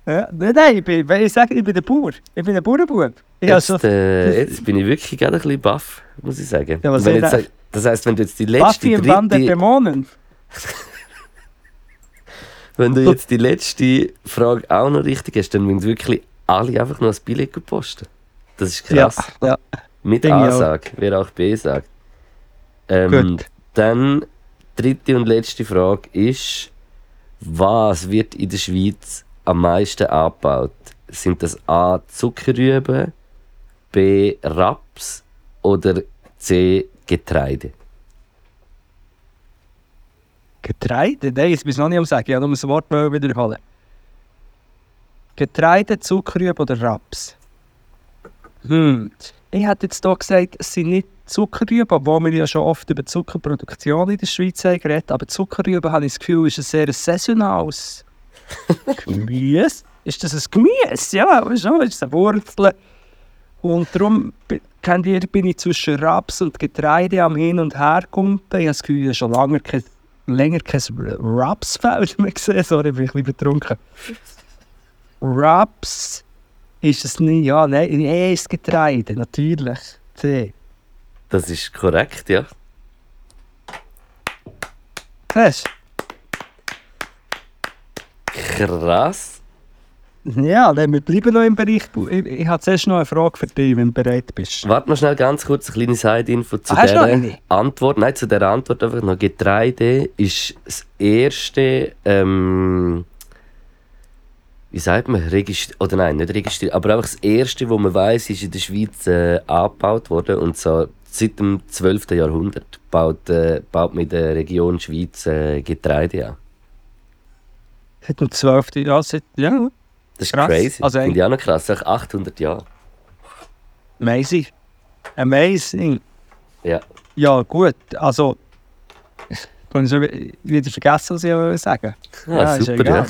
Ja, nein, nein, ich, bin, ich sage, ich bin der Bauer. Ich bin ein Bauernbub. Jetzt, so äh, jetzt bin ich wirklich gerade ein bisschen baff, muss ich sagen. Ja, was Wenn jetzt, das? das heisst, wenn du jetzt die letzte, Buffy im Band der Dämonen. wenn du jetzt die letzte Frage auch noch richtig hast, dann müssen wirklich alle einfach noch ein Billett posten. Das ist krass. Ja, ja. Mit ich auch. A-Sag, wer auch B sagt. Ähm, Gut. dann, dritte und letzte Frage ist, was wird in der Schweiz am meisten angebaut? Sind das A. Zuckerrüben, B. Raps oder C. Getreide? Getreide? Nein, das muss ich noch nicht sagen. Ich wollte nur das Wort wiederholen. Getreide, Zuckerrübe oder Raps? Hm. Ich hätte jetzt hier gesagt, es sind nicht Zuckerrüben, obwohl wir ja schon oft über Zuckerproduktion in der Schweiz haben geredet Aber Zuckerrüben, habe ich das Gefühl, ist ein sehr saisonales Gemüse. Ist das ein Gemüse? Ja, schon, ist es eine Wurzel. Und darum kennt ihr, bin ich zwischen Raps und Getreide am Hin- und Herkumpen. Ich habe das Gefühl, ich habe schon lange kein, länger kein Rapsfeld mehr gesehen. Sorry, ich bin ein bisschen betrunken. Raps ist es nicht. Ja, nein, nee, ist Getreide, natürlich. C. Das ist korrekt, ja. Krass. du? Ja, dann wir bleiben noch im Bereich. Ich, ich habe zuerst noch eine Frage für dich, wenn du bereit bist. Warte mal schnell ganz kurz eine kleine Side-Info zu Ah, dieser? Antwort. Nein, zu dieser Antwort einfach noch. Getreide ist das erste, ähm, wie sagt man, registriert, oder nein, nicht registriert, aber einfach das erste, wo man weiß, ist in der Schweiz äh, angebaut worden. Und so seit dem 12. Jahrhundert baut, äh, baut man in der Region Schweiz äh, Getreide an. Seit dem 12. Jahr, seit, ja, Das ist Krass. crazy. Also Finde ich auch noch krass. Nach 800 Jahre. amazing. Amazing. Ja. Ja, gut, also. Ich habe schon wieder vergessen, was ich wollte sagen Ah, Ja, ist super, ja.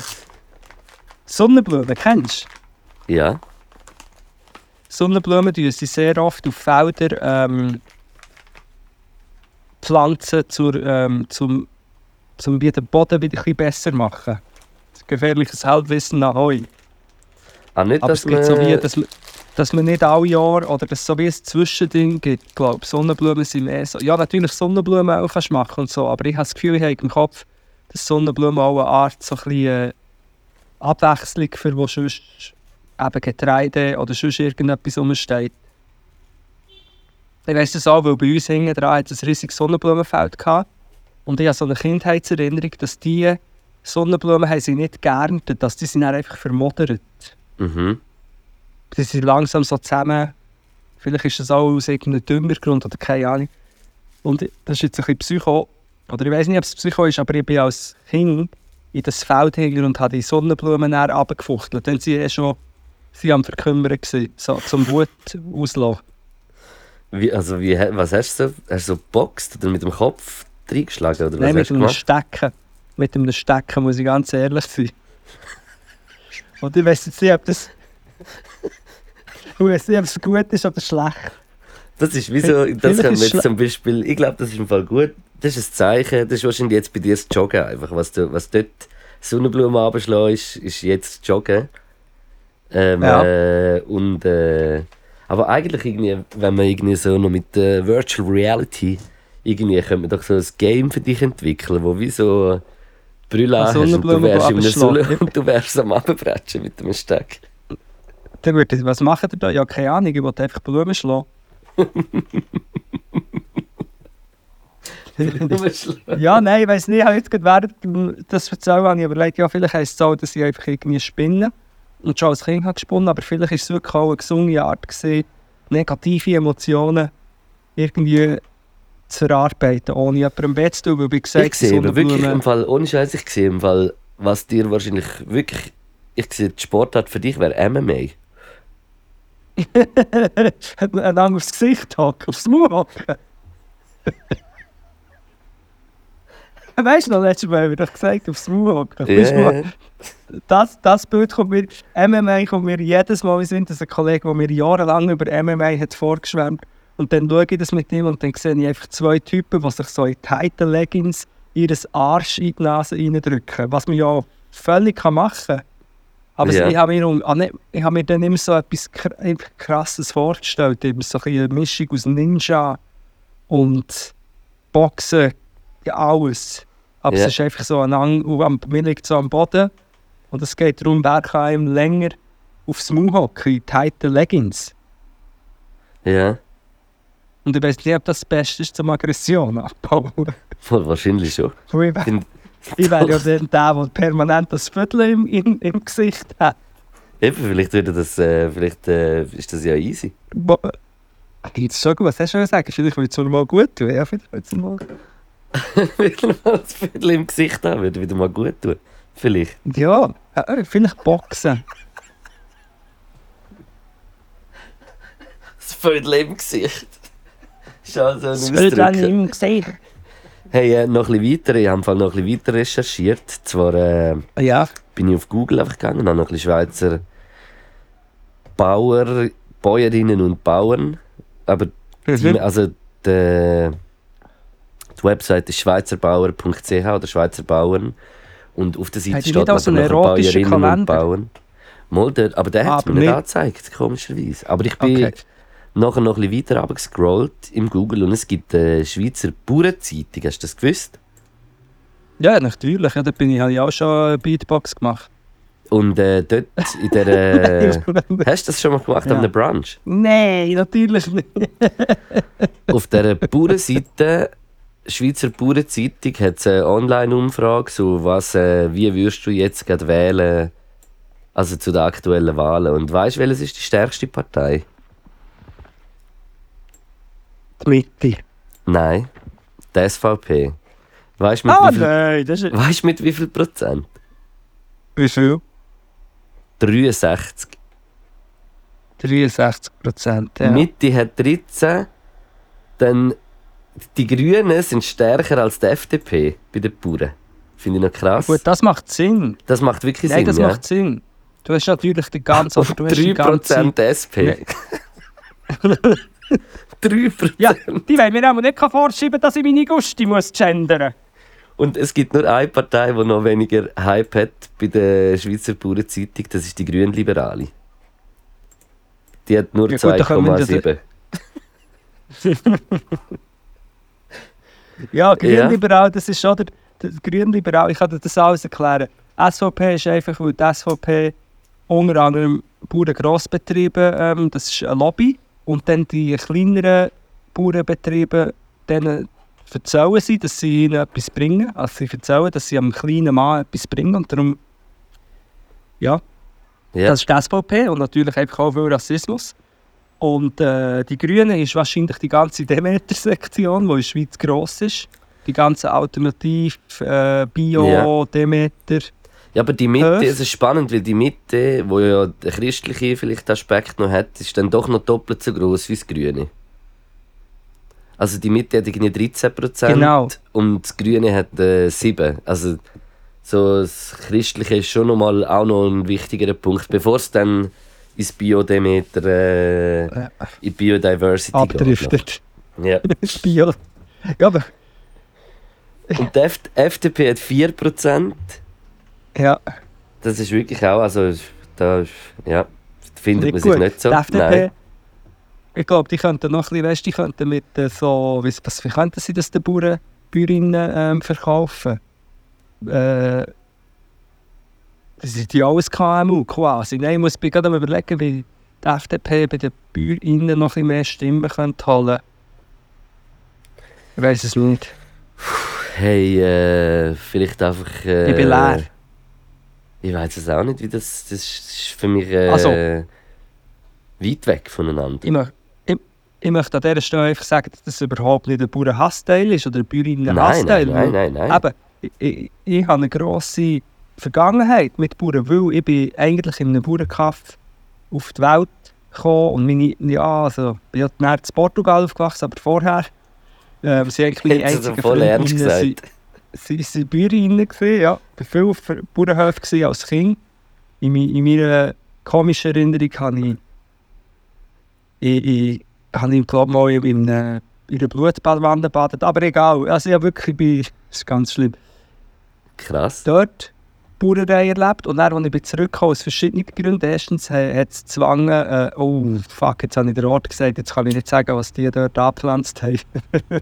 Sonnenblumen, kennst du? Ja. Sonnenblumen tun sie sehr oft auf Feldern ähm, pflanzen, zur, ähm, zum, zum wieder den Boden wieder ein bisschen besser machen. Gefährliches Halbwissen nach heu. Ah, nicht, Aber es gibt so wie, dass man, dass man nicht alle Jahre, oder dass es so wie ein Zwischending gibt, glaube. Sonnenblumen sind mehr so. Ja, natürlich Sonnenblumen auch kannst machen und so, aber ich habe das Gefühl, ich habe im Kopf, dass Sonnenblumen auch eine Art so ein bisschen äh, Abwechslung für wo sonst eben Getreide oder sonst irgendetwas rumsteht. Ich weiss das auch, weil bei uns hinten dran hat es ein riesiges Sonnenblumenfeld gehabt. Und ich habe so eine Kindheitserinnerung, dass die Sonnenblumen haben sie nicht geerntet, dass die sind dann einfach vermodert. Mhm. Die sind langsam so zusammen. Vielleicht ist das auch aus irgendeinem Düngergrund oder keine Ahnung. Und das ist jetzt ein bisschen Psycho. Oder ich weiß nicht, ob es Psycho ist, aber ich bin als Kind in das Feld hingegangen und habe die Sonnenblumen dann runtergefuchtelt. Dann sie eh schon sie am Verkümmern gewesen, so zum Wut auslassen. Wie, also wie, was hast du so? Hast du so geboxt oder mit dem Kopf reingeschlagen? Oder was Nein, mit einem gemacht? Stecken. Mit einem Stecken, muss ich ganz ehrlich sein. Und ich weiß jetzt nicht, ob das... Ich weiß nicht, ob es gut ist oder schlecht. Das ist wie so, Vielleicht das können wir jetzt zum Beispiel, ich glaube, das ist im Fall gut. Das ist ein Zeichen, das ist wahrscheinlich jetzt bei dir das Joggen einfach. Was, du, was dort Sonnenblumen abschlagen ist, ist jetzt Joggen. Ähm, Ja. äh, und, äh, aber eigentlich irgendwie, wenn man irgendwie so noch mit äh, Virtual Reality irgendwie könnte man doch so ein Game für dich entwickeln, wo wie so Brille hast und du wärst, in abschlagen. Sonne, und du wärst am Abbrechen mit dem Steck. Dann würde ich, was machen ihr da? Ja, keine Ahnung, ich wollte einfach Blumen schlagen. Ja, nein, ich weiß nicht, ich habe jetzt gerade während das erzählen, habe ich überlegt, ja, vielleicht heisst es auch, dass ich einfach irgendwie spinne und schon als Kind habe gesponnen, aber vielleicht ist es wirklich auch eine gesunde Art gewesen, negative Emotionen irgendwie zu erarbeiten, ohne jemandem weh zu tun, weil wie gesagt, Ich sehe aber wirklich im Fall, ohne Scheiß, ich sehe im Fall, was dir wahrscheinlich wirklich, ich sehe, die Sportart für dich wäre MMA. ein anderes Gesicht hocken, aufs Maul hocken. weißt du noch, letztes Mal habe ich gesagt, aufs Maul du, Ja, das, das Bild kommt mir, MMA kommt mir jedes Mal in Sinn, dass ein Kollege, der mir jahrelang über MMA hat vorgeschwärmt und dann schaue ich das mit ihm und dann sehe ich einfach zwei Typen, die sich so in Titan Leggings ihren Arsch in die Nase reindrücken, was man ja völlig kann machen kann. Aber Ja. ich habe mir, ah, ne, ich habe mir dann immer so etwas Krasses vorgestellt, eben so eine Mischung aus Ninja und Boxen, ja, alles. Aber Ja. es ist einfach so ein am- mir liegt so am Boden und es geht darum, wer kann einem länger aufs Maul hocken, in Titan Leggings. ja, Und ich weiß nicht, ob das das Beste ist zum Aggression abbauen. voll wahrscheinlich schon. Ich wär- wäre ja dann der, der permanent das Viertel im, im, im Gesicht hat. Eben, vielleicht, würde das, äh, vielleicht äh, ist das ja easy. Bo- Jetzt schon gut, was hast du schon gesagt? Vielleicht will es mir mal gut tun. Ja, vielleicht will es mal. wieder mal das Viertel im Gesicht haben, würde wieder mal gut tun. Vielleicht. Ja, äh, vielleicht Boxen. Das Viertel im Gesicht. Ist also ein Das Ausdruck. im Gesicht. Hey, äh, noch ein bisschen weiter, ich habe Fall noch ein bisschen weiter recherchiert. Zwar äh, Ja, bin ich auf Google einfach gegangen, habe noch ein bisschen Schweizer Bauer, Bäuerinnen und Bauern. Aber die, Mhm. also die, die Website ist schweizerbauer.ch oder Schweizer Bauern. Und auf der Seite die steht nicht auch so nachher einen noch erotischen Bäuerinnen und Kalender? Bauern. Mal dort, aber der hat es mir nicht angezeigt, komischerweise. Aber ich bin okay. nachher noch ein bisschen weiter runtergescrollt im Google und es gibt eine Schweizer Bauernzeitung, hast du das gewusst? Ja, natürlich. Ja, da bin ich, habe ich auch schon eine Beatbox gemacht. Und äh, dort in der... Äh, hast du das schon mal gemacht Ja. an der Brunch? Nein, natürlich nicht. Auf dieser Bauernseite, Schweizer Bauernzeitung, hat es eine Online-Umfrage, so was, äh, wie würdest du jetzt gerade wählen, also zu den aktuellen Wahlen. Und weißt du, welches ist die stärkste Partei? Die Mitte. Nein, die SVP. Weißt du mit, Ah, wie viel- nein, das ist... weißt du mit wie viel Prozent? Wie viel? 63. 63 Prozent, ja. Mitte hat 13. Dann die Grünen sind stärker als die FDP bei den Bauern. Finde ich noch krass. Gut, das macht Sinn. Das macht wirklich Nein, Sinn. das ja? macht Sinn. Du hast natürlich den ganzen... Oder du hast die 3% ganze- SP. 3%. Ja, die wollen mir auch nicht vorschieben, dass ich meine Gusti muss gendern. Und es gibt nur eine Partei, die noch weniger Hype hat bei der Schweizer Bauernzeitung. Das ist die Grünliberale. Die hat nur Ja, gut, dann können wir das- 2,7. Ja, grünliberal, das ist schon der, der grünliberal, ich kann dir das alles erklären. SVP ist einfach, weil die SVP unter anderem Bauerngrossbetriebe, ähm, das ist eine Lobby, und dann die kleineren Bauernbetriebe, denen erzählen sie, dass sie ihnen etwas bringen. Also sie erzählen, dass sie am kleinen Mann etwas bringen und darum, ja, Ja. das ist die SVP und natürlich einfach auch viel Rassismus. Und äh, die Grünen ist wahrscheinlich die ganze Demeter-Sektion, die in der Schweiz gross ist. Die ganze Automotiv, äh, Bio, Ja. Demeter. Ja, aber die Mitte, es ist spannend, weil die Mitte, wo ja der christliche vielleicht Aspekt noch hat, ist dann doch noch doppelt so groß wie das Grüne. Also die Mitte hat irgendwie 13% Genau. und das Grüne hat äh, 7%. Also so das Christliche ist schon noch mal auch noch ein wichtigerer Punkt, bevor es dann ins Biodemeter, äh, in Biodiversity abdriftet. Ja. Bio. Ja, aber Und die F FDP hat 4%. ja, Das ist wirklich auch, also da ist- ja, findet man nicht sich gut. nicht so. Die FDP, Nein. ich glaube, die könnten noch ein bisschen, weißt, die könnten mit äh, so, wie, was, wie könnten sie das den Bauern, Bäuerinnen ähm, verkaufen? Äh, das sind ja alles KMU quasi. Nein, ich muss mir gerade überlegen, wie die FDP bei den Bäuerinnen noch ein mehr Stimmen könnte holen Ich weiß es nicht. Hey, äh, vielleicht einfach. Äh, Ich bin leer. Ich weiß es auch nicht, wie das. Das ist für mich äh, Also. weit weg voneinander. Ich, möchte, ich, ich möchte an dieser Stelle einfach sagen, dass das überhaupt nicht ein Bauernhassteil ist oder ein Nein, nein, Bäuerinnen-Hassteil. nein, nein, nein. Eben, ich, ich, ich habe eine grosse Vergangenheit mit Bauern, weil ich bin eigentlich in einem Bauernkaff auf die Welt gekommen und meine, ja, also, ich bin ja in Portugal aufgewachsen, aber vorher äh, sie eigentlich meine Freundinnen gesagt. Sie sie waren Bäuerinnen, gewesen, ja. Ich war viel auf Bauernhöfen als Kind. In, in meiner komischen Erinnerung habe ich, ich, ich, habe ich glaube mal in, in, einer- in einer Blutbadwanne gebadet. Aber egal, also ich habe wirklich, ich bin, das ist ganz schlimm, Krass. dort Bauerei erlebt. Und dann, als ich bin zurückgekommen, aus verschiedenen Gründen. Erstens äh, hat es gezwungen, äh, oh fuck, jetzt habe ich den Ort gesagt, jetzt kann ich nicht sagen, was die dort angepflanzt haben.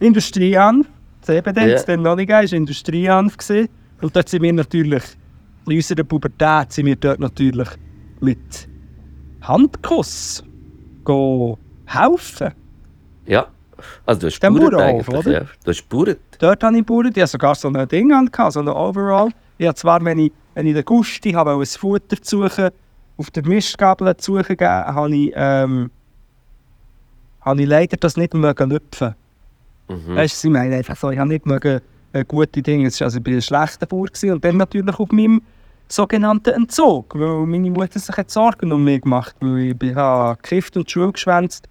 Industriehanf, CBD, Ja. yeah. dann noch nicht war Industriehanf. gewesen. Und dort sind wir natürlich, in unserer Pubertät sind wir dort natürlich mit Handkuss helfen. Ja. Also du hast Bauernhof, eigentlich, oder? Ja. Du hast Bauern. Dort habe ich Bauern, die haben sogar so ein Ding an, so ein Overall. Ich habe zwar, wenn ich, wenn ich den Gusti habe, ein Futter zu suchen, auf der Mistgabel zu suchen gegeben, habe ich, ähm, habe ich leider das nicht mögen lüpfen. Mhm. Weißt du, sie meinen einfach so, ich habe nicht mögen, äh, gute Dinge. Es war also ich ein schlechter Bauer gewesen. und dann natürlich auf meinem sogenannten Entzug, weil meine Mutter sich Sorgen um mich gemacht, weil ich bin, habe gekifft und die Schule geschwänzt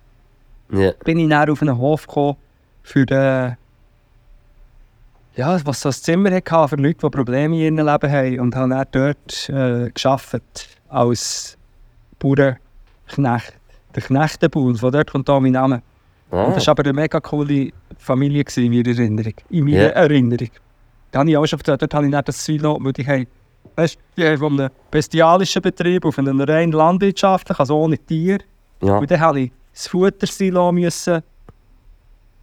Ja. bin ich dann auf einen Hof gekommen für den, ja, was so ein Zimmer hatte für Leute, die Probleme in ihrem Leben haben und habe dann dort äh, gearbeitet als Bauernknecht. Der Knechtenbauer, von dort kommt auch mein Name. Ah. Und das war aber eine mega coole Familie in meiner Erinnerung. In meiner Ja. Erinnerung. Da habe ich auch schon erzählt, dort habe ich dann das Silo, weil die haben, weißt, von einem bestialischen Betrieb auf einen rein landwirtschaftlichen, also ohne Tier. ja. Und dann musste ich das Futtersilo müssen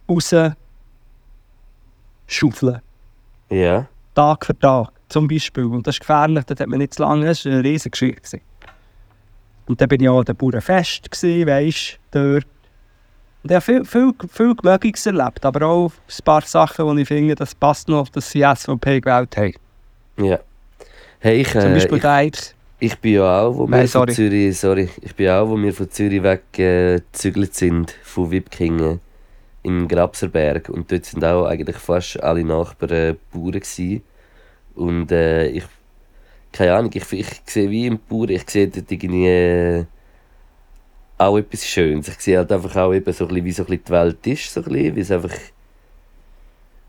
raus schaufeln. ja. Tag für Tag, zum Beispiel. Und das ist gefährlich, das hat man nicht zu lange, das war eine riesige Geschichte. Und dann bin ich auch an den Bauernfest, gewesen, weisst dort. Und ich habe viel, viel, viel Gemögiges erlebt, aber auch ein paar Sachen, wo ich finde, das passt noch, dass sie SVP gewählt haben. ja. Hey, ich, Zum äh, Beispiel ich, der Eid. Ich bin ja auch, wo wir Nein, von sorry. Zürich, sorry, ich bin auch, wo wir von Zürich weg äh, gezügelt sind, von Wipkingen im Grabserberg. Und dort sind auch eigentlich fast alle Nachbarn äh, Bauern gewesen. Und äh, ich, keine Ahnung, ich, ich sehe wie im Bauern, ich sehe dort irgendwie äh, auch etwas Schönes. Ich sehe halt einfach auch eben so ein bisschen, wie so ein bisschen die Welt ist, so ein bisschen, wie es einfach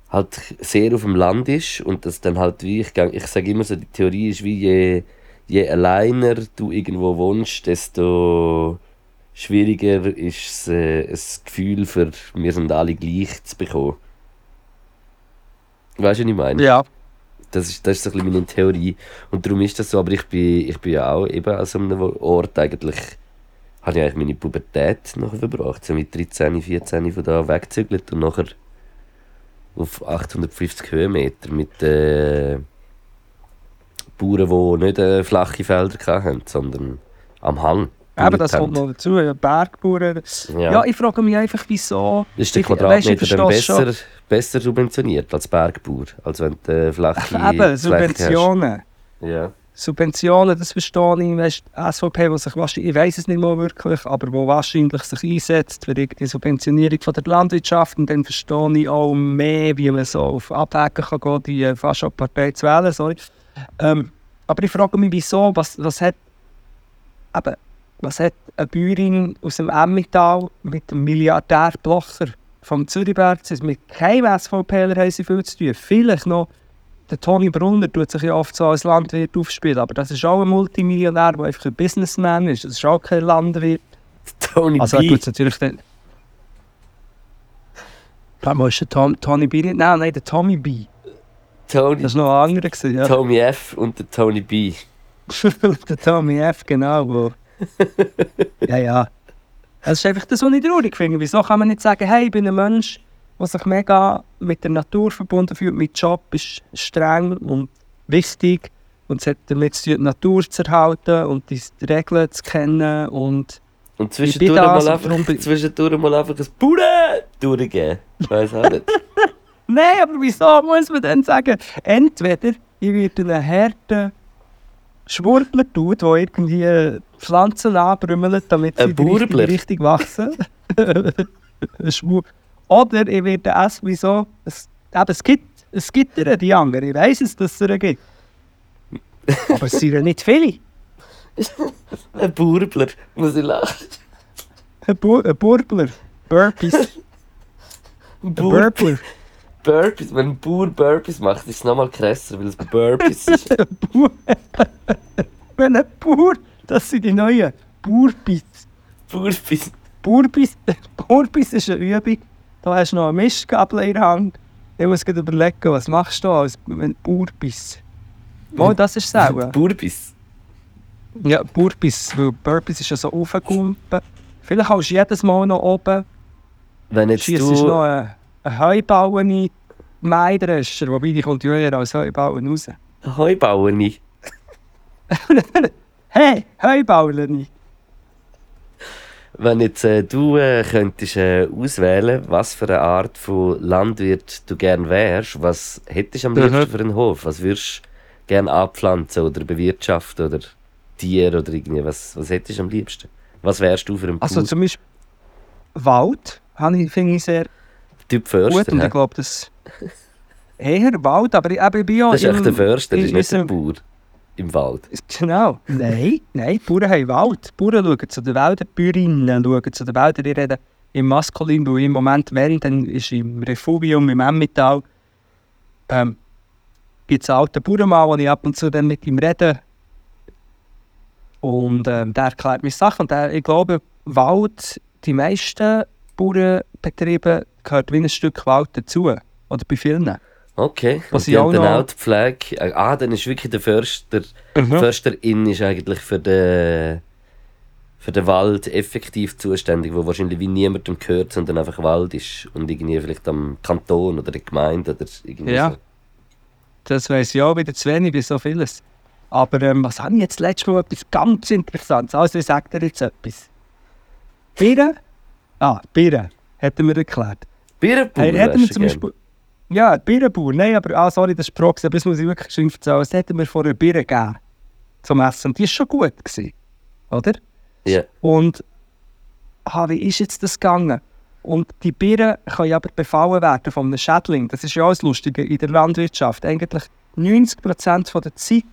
halt sehr auf dem Land ist und das dann halt wie, ich, ich sage immer so, die Theorie ist wie, je, je alleiner du irgendwo wohnst, desto schwieriger ist es, äh, ein Gefühl für wir sind alle gleich zu bekommen. Weißt du, was ich meine? Ja. Das ist, das ist so ein bisschen meine Theorie. Und darum ist das so, aber ich bin, ich bin ja auch eben an so einem Ort eigentlich habe ich eigentlich meine Pubertät noch verbracht. So mit 13, 14 von da weggezügelt und nachher auf 850 Höhenmeter mit äh, Bauern, die nicht äh, flache Felder hatten, sondern am Hang. Eben, das kommt noch dazu, ja, Bergbauern. Ja. Ja. ich frage mich einfach, wieso... Ist der Quadratmeter ich dann schon. besser, besser subventioniert als Bergbauer? Als wenn du äh, flache Eben, Subventionen. Ja. Subventionen, das verstehe ich. Weißt, die SVP, die sich wahrscheinlich, ich weiß es nicht mal wirklich, aber wo wahrscheinlich sich einsetzt für die Subventionierung von der Landwirtschaft. Und dann verstehe ich auch mehr, wie man so auf Abwägen kann gehen, die fast auch Partei zu wählen. Sorry. Ähm, aber ich frage mich, wieso, was, was hat, eben, was hat eine Bäuerin aus dem Emmental mit dem Milliardär Blocher vom Zürichberg, mit keinem SVPler haben sie viel zu tun. Vielleicht noch der Toni Brunner tut sich ja oft so als Landwirt aufspielen, aber das ist auch ein Multimillionär, der einfach ein Businessman ist. Das ist auch kein Landwirt. Tony Also er tut es natürlich dann... Mal, ist der Tom, Tony B nicht? Nein, nein, der Tommy B. Tony, Das war noch ein anderer, gewesen, ja. Tommy F. und der Tony B. der Tommy F, genau. Wo... ja, ja. Es ist einfach das, was ich traurig finde. Wieso kann man nicht sagen, hey, ich bin ein Mensch, der sich mega mit der Natur verbunden fühlt. Mein Job ist streng und wichtig. Und es hat damit zu tun, die Natur zu erhalten und die Regeln zu kennen. Und Und zwischendurch das, mal, einfach, bin- zwischendurch mal einfach ein Bude durchgeben. Ich weiß auch nicht. Nein, aber wieso muss man dann sagen, entweder ich werde einen harten Schwurbler tun, der irgendwie Pflanzen anbrümmelt, damit sie Burbler? Richtung wachsen. Oder ich werde essen, wieso? Es, eben, es gibt, es gibt die anderen, ich weiss es, dass es ihr gibt. Aber es sind ja nicht viele. Ein Burbler, muss ich lachen. Ein, Bu ein Burbler. Burpees. Ein Ein Bur Burbler. Burpees. Wenn ein Bauer Burpees macht, ist es nochmal krasser, weil es Burpees ist. Wenn ein Bauer, das sind die neuen Burpees. Burpees. Burbis, Burbis ist eine Übung. Da hast du noch eine Mischgabel in der Hand. Ich muss gerade überlegen, was machst du als Burbis? Mal, das ist es auch. Burpees. Ja, Burbis, weil Burbis ist ja so aufgekumpelt. Vielleicht hast du jedes Mal noch oben, Wenn jetzt schießt du... noch einen, einen Heubauen in Maidrescher, wobei die kommt ja eher als Heubauen raus. Heubauen. Hey, Heubauen! Wenn jetzt äh, du äh, könntest äh, auswählen, was für eine Art von Landwirt du gern wärst, was hättest du am Mhm. liebsten für einen Hof? Was würdest du gern anpflanzen oder bewirtschaften oder Tier oder irgendwie? Was, was hättest du am liebsten? Was wärst du für ein Also zum Beispiel Wald, finde ich sehr Typ gut Förster? und hä? ich glaube, das eher Wald, aber ich, aber ich bin ja das ist echt der Förster, in ist nicht der Bauer im Wald. Genau. Nein, nein, die Bauern haben Wald. Die Bauern schauen zu den Wäldern, die Bäuerinnen schauen zu den Wäldern. Die reden im Maskulin, weil im Moment, wenn, dann ist im Refugium, im Emmental, ähm, gibt es einen alten Bauernmann, wo ich ab und zu dann mit ihm rede. Und ähm, der erklärt mir Sachen. Und der, ich glaube, Wald, die meisten Bauernbetriebe gehört wie ein Stück Wald dazu. Oder bei vielen. Okay, Was und die haben dann auch die Pflege. äh, Ah, dann ist wirklich der Förster... Mhm. Försterin ist eigentlich für den, für den Wald effektiv zuständig, wo wahrscheinlich wie niemandem gehört, sondern einfach Wald ist und irgendwie vielleicht am Kanton oder der Gemeinde oder irgendwie Ja. so. Das weiss ich auch wieder zu wenig bei so vieles. Aber ähm, was habe ich jetzt letztes Mal etwas ganz Interessantes? Also ich sage dir jetzt etwas. Birnen? Ah, Birnen, hat er mir erklärt. Birnenbauer Hey, zum. Beispiel... Ja, Birnenbauer. Nein, aber... Ah, sorry, das ist Proxy, aber das muss ich wirklich schön erzählen. Es hätte mir vor einer Birne gegeben. Zum Essen. Und die war schon gut. Gewesen, oder? Ja. Und ah, wie ist jetzt das gegangen? Und die Birnen können aber befallen werden von einem Schädling. Das ist ja auch das Lustige in der Landwirtschaft. Eigentlich 90% von der Zeit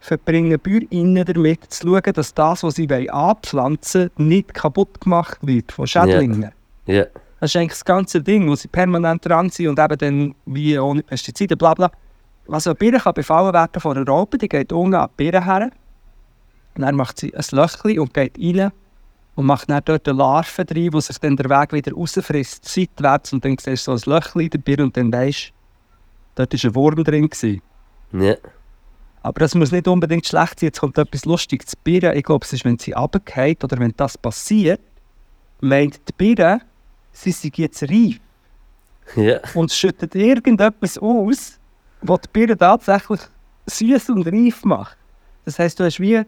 verbringen Bäuerinnen damit, zu schauen, dass das, was sie anpflanzen wollen, nicht kaputt gemacht wird von Schädlingen. Ja. Das ist eigentlich das ganze Ding, wo sie permanent dran sind und eben dann wie ohne Pestizide, bla bla. Was eine Birne kann befallen werden von einer Raupe, die geht unten an die Birne her. Und dann macht sie ein Löchchen und geht rein und macht dann dort eine Larve drin, die sich dann der Weg wieder rausfrisst, seitwärts. Und dann siehst du so ein Löchchen in der Birne und dann weisst du, dort war ein Wurm drin. Gewesen. Ja. Aber das muss nicht unbedingt schlecht sein. Jetzt kommt etwas Lustiges. Die Birne, ich glaube, es ist, wenn sie runterfällt oder wenn das passiert, meint die Birne, sie sind jetzt reif Ja. und schüttet irgendetwas aus, was die Birne tatsächlich süß und reif macht. Das heisst, du hast wie,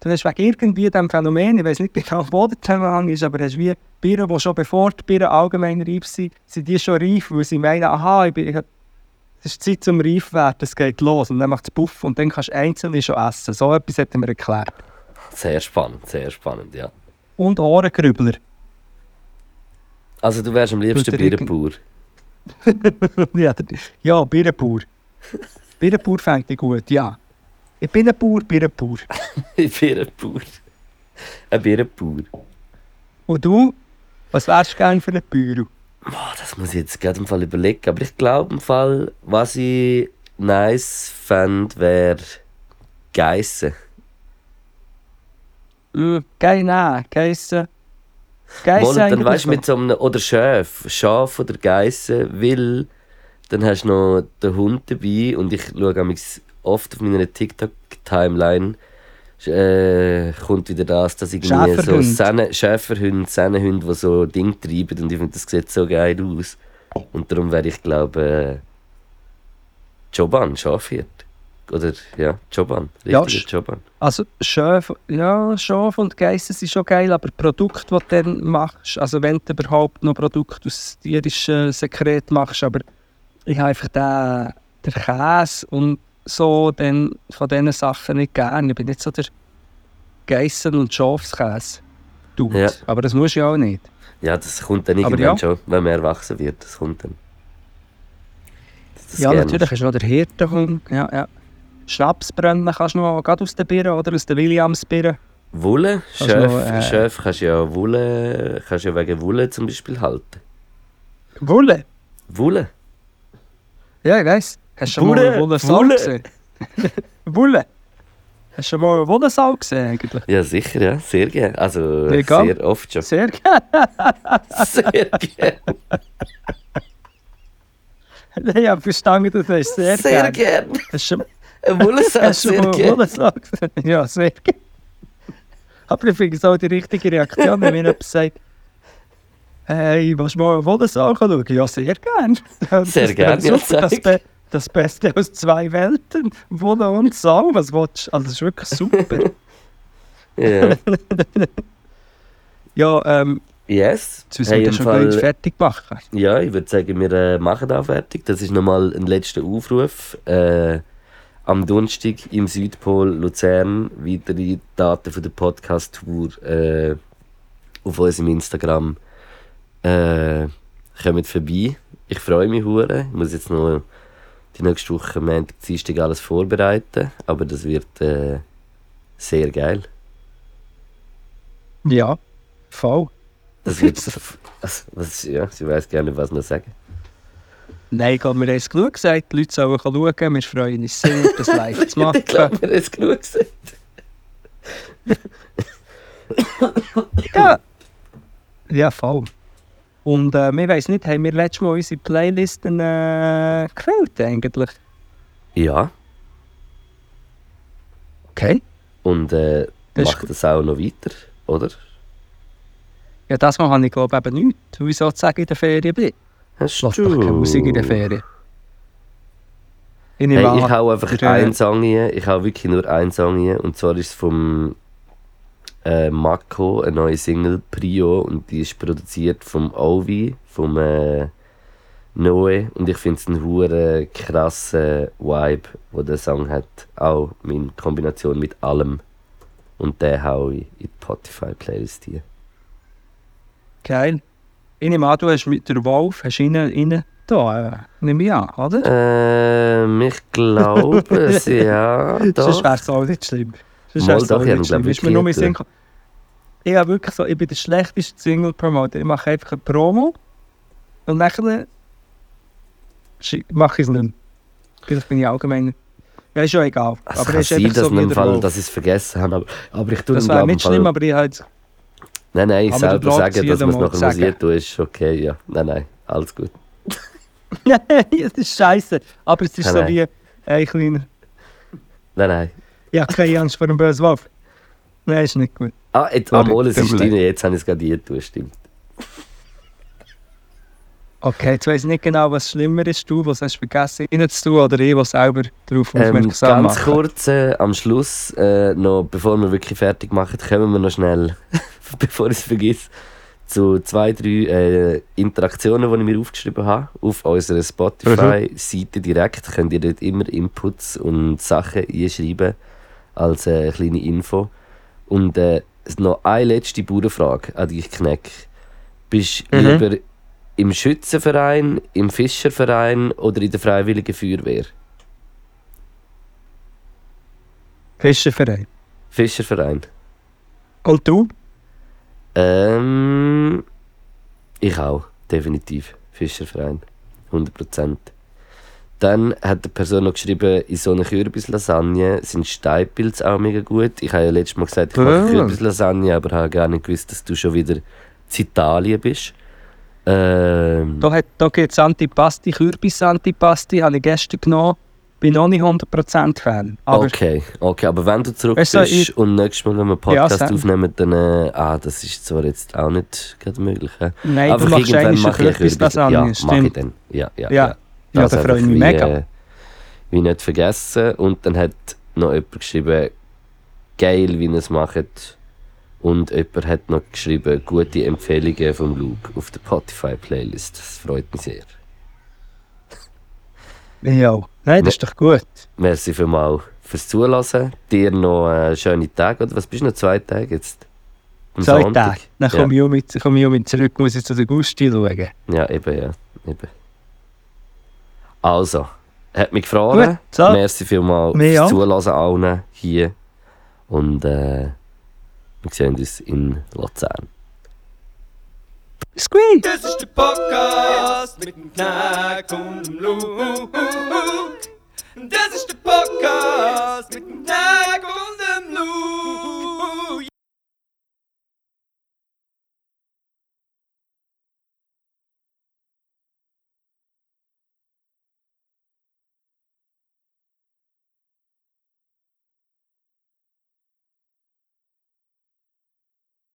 du hast wegen irgendwie diesem Phänomen, ich weiß nicht genau, wo der Zusammenhang ist, aber du hast wie Birnen, die schon bevor die Birnen allgemein reif sind, sind die schon reif, weil sie meinen, aha, ich bin, es ist Zeit zum reif werden, es geht los und dann macht es Puff und dann kannst du einzelne schon essen. So etwas hat mir erklärt. Sehr spannend, sehr spannend, ja. Und Ohrengrübler. Also du wärst am liebsten er Bierenbauer. ja, ja, Birnenbauer. Birnenbauer fängt ich gut, ja. Ich bin ein Bauer, Birnenbauer. Ich bin ein Bauer. Ein Bierenbauer. Und du? Was wärst du gerne für einen Büro? Boah, das muss ich jetzt gerade im Fall überlegen. Aber ich glaube im Fall, was ich nice fände, wäre Geissen. Äh, Geil, nein, Geissen. Mal, Geissen dann weißt du mit so einem, oder Schaf, Schaf oder Geissen, weil dann hast du noch den Hund dabei und ich schaue oft auf meiner TikTok-Timeline äh, kommt wieder das, dass irgendwie so. Senne, Schäferhunde, Sennenhunde, die so Ding treiben und ich finde, das sieht so geil aus. Und darum wäre ich glaube äh, Joban, Schafhirt. Oder ja, Joban, Ja, richtiger sch- Joban. Also Schaf, ja, Schaf und Geissen sind schon geil, aber Produkte, die du dann machst, also wenn du überhaupt noch Produkte aus tierischen Sekret machst, aber ich habe einfach den, den Käse und so dann von diesen Sachen nicht gerne. Ich bin nicht so der Geissen- und Schafskäse. Dude. Ja. Aber das muss ich auch nicht. Ja, das kommt dann irgendwann ja. schon, wenn man erwachsen wird. Das kommt dann. Das ja, natürlich ist noch der Hirtenhund. Ja, ja. Schnaps brennen kannst du noch gerade aus den Birnen oder aus den Williamsbirnen. Wolle, Schöf, äh, Schöf kannst du ja Wolle, kannst ja wegen Wolle zum Beispiel halten. Wolle? Wolle? Ja, ich weiss. Hast du schon Wolle, mal eine Wollensau Wolle. gesehen? Wolle? Hast du schon mal eine Wollensau gesehen eigentlich? Ja, sicher, ja, sehr gerne. Also Mega. sehr oft schon. Sehr gerne. Sehr gerne. ich habe verstanden, du sagst sehr, Sehr gerne. gerne. Hast du schon, Eine Wollensau, sehr gerne. Ja, sehr gerne. Aber ich finde es auch die richtige Reaktion, wenn mir jemand sagt, hey, willst du mal eine Wollensau schauen? Ja, sehr gerne. Sehr gerne, ja, das. Be das Beste aus zwei Welten. Wolle und Sau, was willst du? Also, das ist wirklich super. Ja. ja, ähm, Yes. jetzt müssen Hey, wir das schon gleich Fall, fertig machen. ja, ich würde sagen, wir äh, machen da fertig. Das ist nochmal ein letzter Aufruf. Äh, am Donnerstag im Südpol Luzern weitere Daten von der Podcast-Tour äh, auf unserem Instagram äh, kommt vorbei. Ich freue mich hure. Ich muss jetzt noch die nächste Woche Montag, Dienstag alles vorbereiten, aber das wird äh, sehr geil. Ja, voll. Das wird, also, was, ja, ich weiß gerne, was noch sagen. Nein, ich glaube, wir haben es genug gesagt. Die Leute sollen schauen. Wir freuen uns sehr, das live zu machen. ich glaube, wir haben es genug gesagt. Ja. Ja, voll. Und äh, wir weiss nicht, haben wir letztes Mal unsere Playlisten äh, gefällt eigentlich? Ja, Okay. und äh, Das macht das auch noch weiter, oder? Ja, das Mal habe ich glaube eben nichts, weil ich sozusagen in der Ferien bin. Hast Lass doch keine Musik in der Ferien. Ich Hey, ich hau einfach einen Song hier. Ich hau wirklich nur einen Song hier. Und zwar ist es vom äh, Mako, eine neue Single, Prio. Und die ist produziert vom Ovi, vom äh, Noe. Und ich finde es einen hure krassen Vibe, wo der Song hat. Auch in Kombination mit allem. Und den hau ich in die Spotify-Playlist hier. Geil. Ich nehme an, du hast mit der Wolf, hast ihn rein da, äh, nehme ich an, oder? Ähm, ich glaube es, ja. Sonst wäre es auch nicht schlimm. Sonst Mal wär's doch, ich ich, Ist nur mein Sinn. Ich habe wirklich so, ich bin der schlechteste Single-Promoter. Ich mache einfach eine Promo und nachher mache ich es nicht mehr. Vielleicht bin ich allgemein... Ja, ist ja egal. Es aber kann ist sein, dass so der Fall, dass ich es vergessen habe. Aber, aber ich tue Das im nicht schlimm, aber ich jetzt... Nein, nein, ich selber sagen, dass man es mal nachher sagen. musiert tun, ist okay, ja. Nein, nein, alles gut. Nein, es ist scheiße. Aber es ist Nein, so nein. wie ein kleiner... Nein, nein. Ja, keine Angst vor dem bösen Wolf. Nein, ist nicht gut. Ah, jetzt, Sorry, amol, es ist drin, jetzt habe ich es gerade getan, stimmt. Okay, jetzt weiss ich nicht genau, was schlimmer ist, du, was hast du vergessen reinzutun oder ich, der selber darauf Ähm, aufmerksam ganz kurz, äh, am Schluss, äh, noch, bevor wir wirklich fertig machen, kommen wir noch schnell, bevor ich es vergesse, zu zwei, drei äh, Interaktionen, die ich mir aufgeschrieben habe. Auf unserer Spotify-Seite direkt könnt ihr dort immer Inputs und Sachen einschreiben als äh, kleine Info. Und äh, noch eine letzte Bauernfrage an dich, Kneck. Bist du Mhm. lieber im Schützenverein, im Fischerverein oder in der Freiwilligen Feuerwehr? Fischerverein. Fischerverein. Und du? Ähm, ich auch, definitiv. Fischerverein. 100%. Dann hat die Person noch geschrieben, in so einer Kürbislasagne sind Steinpilze auch mega gut. Ich habe ja letztes Mal gesagt, ich mache. Kürbislasagne, aber habe gar nicht gewusst, dass du schon wieder in Italien bist. Ähm, Da, hat- da gibt es Antipasti, Kürbis-Antipasti, habe ich gestern genommen. Bin noch nicht 100% Fan. Aber okay, okay, aber wenn du zurück du, bist ich- und nächstes Mal, wenn wir einen Ja, Podcast sag. aufnehmen, dann, äh, ah, das ist zwar jetzt auch nicht gerade möglich. Äh. nein, du Einfach machst irgendwann mache ich Kürbis-Lasagne, Ja, mache ich dann. Ja, ja, Ja, ja, da Das freue ich mich wie, mega. Äh, wie nicht vergessen. Und dann hat noch jemand geschrieben, geil, wie ihr es macht. Und jemand hat noch geschrieben, gute Empfehlungen vom Luke auf der Spotify-Playlist. Das freut mich sehr. Ja, nein, das ist doch gut. Merci vielmals fürs Zulassen. Dir noch einen schönen Tag. Oder was bist du noch? Zwei Tage jetzt? Am Zwei Sonntag? Tage. Dann Ja. komme ich, auch mit, komme ich auch mit zurück, muss ich zu der Gusti schauen. Ja, eben, ja. Eben. Also, hat mich gefreut. Gut, so. Merci vielmals Mir fürs auch. Zulassen allen hier. Und äh, wir sehen uns in Luzern. Squeak! Das ist der Podcast mit dem Knack und dem Luke. Das ist der Podcast mit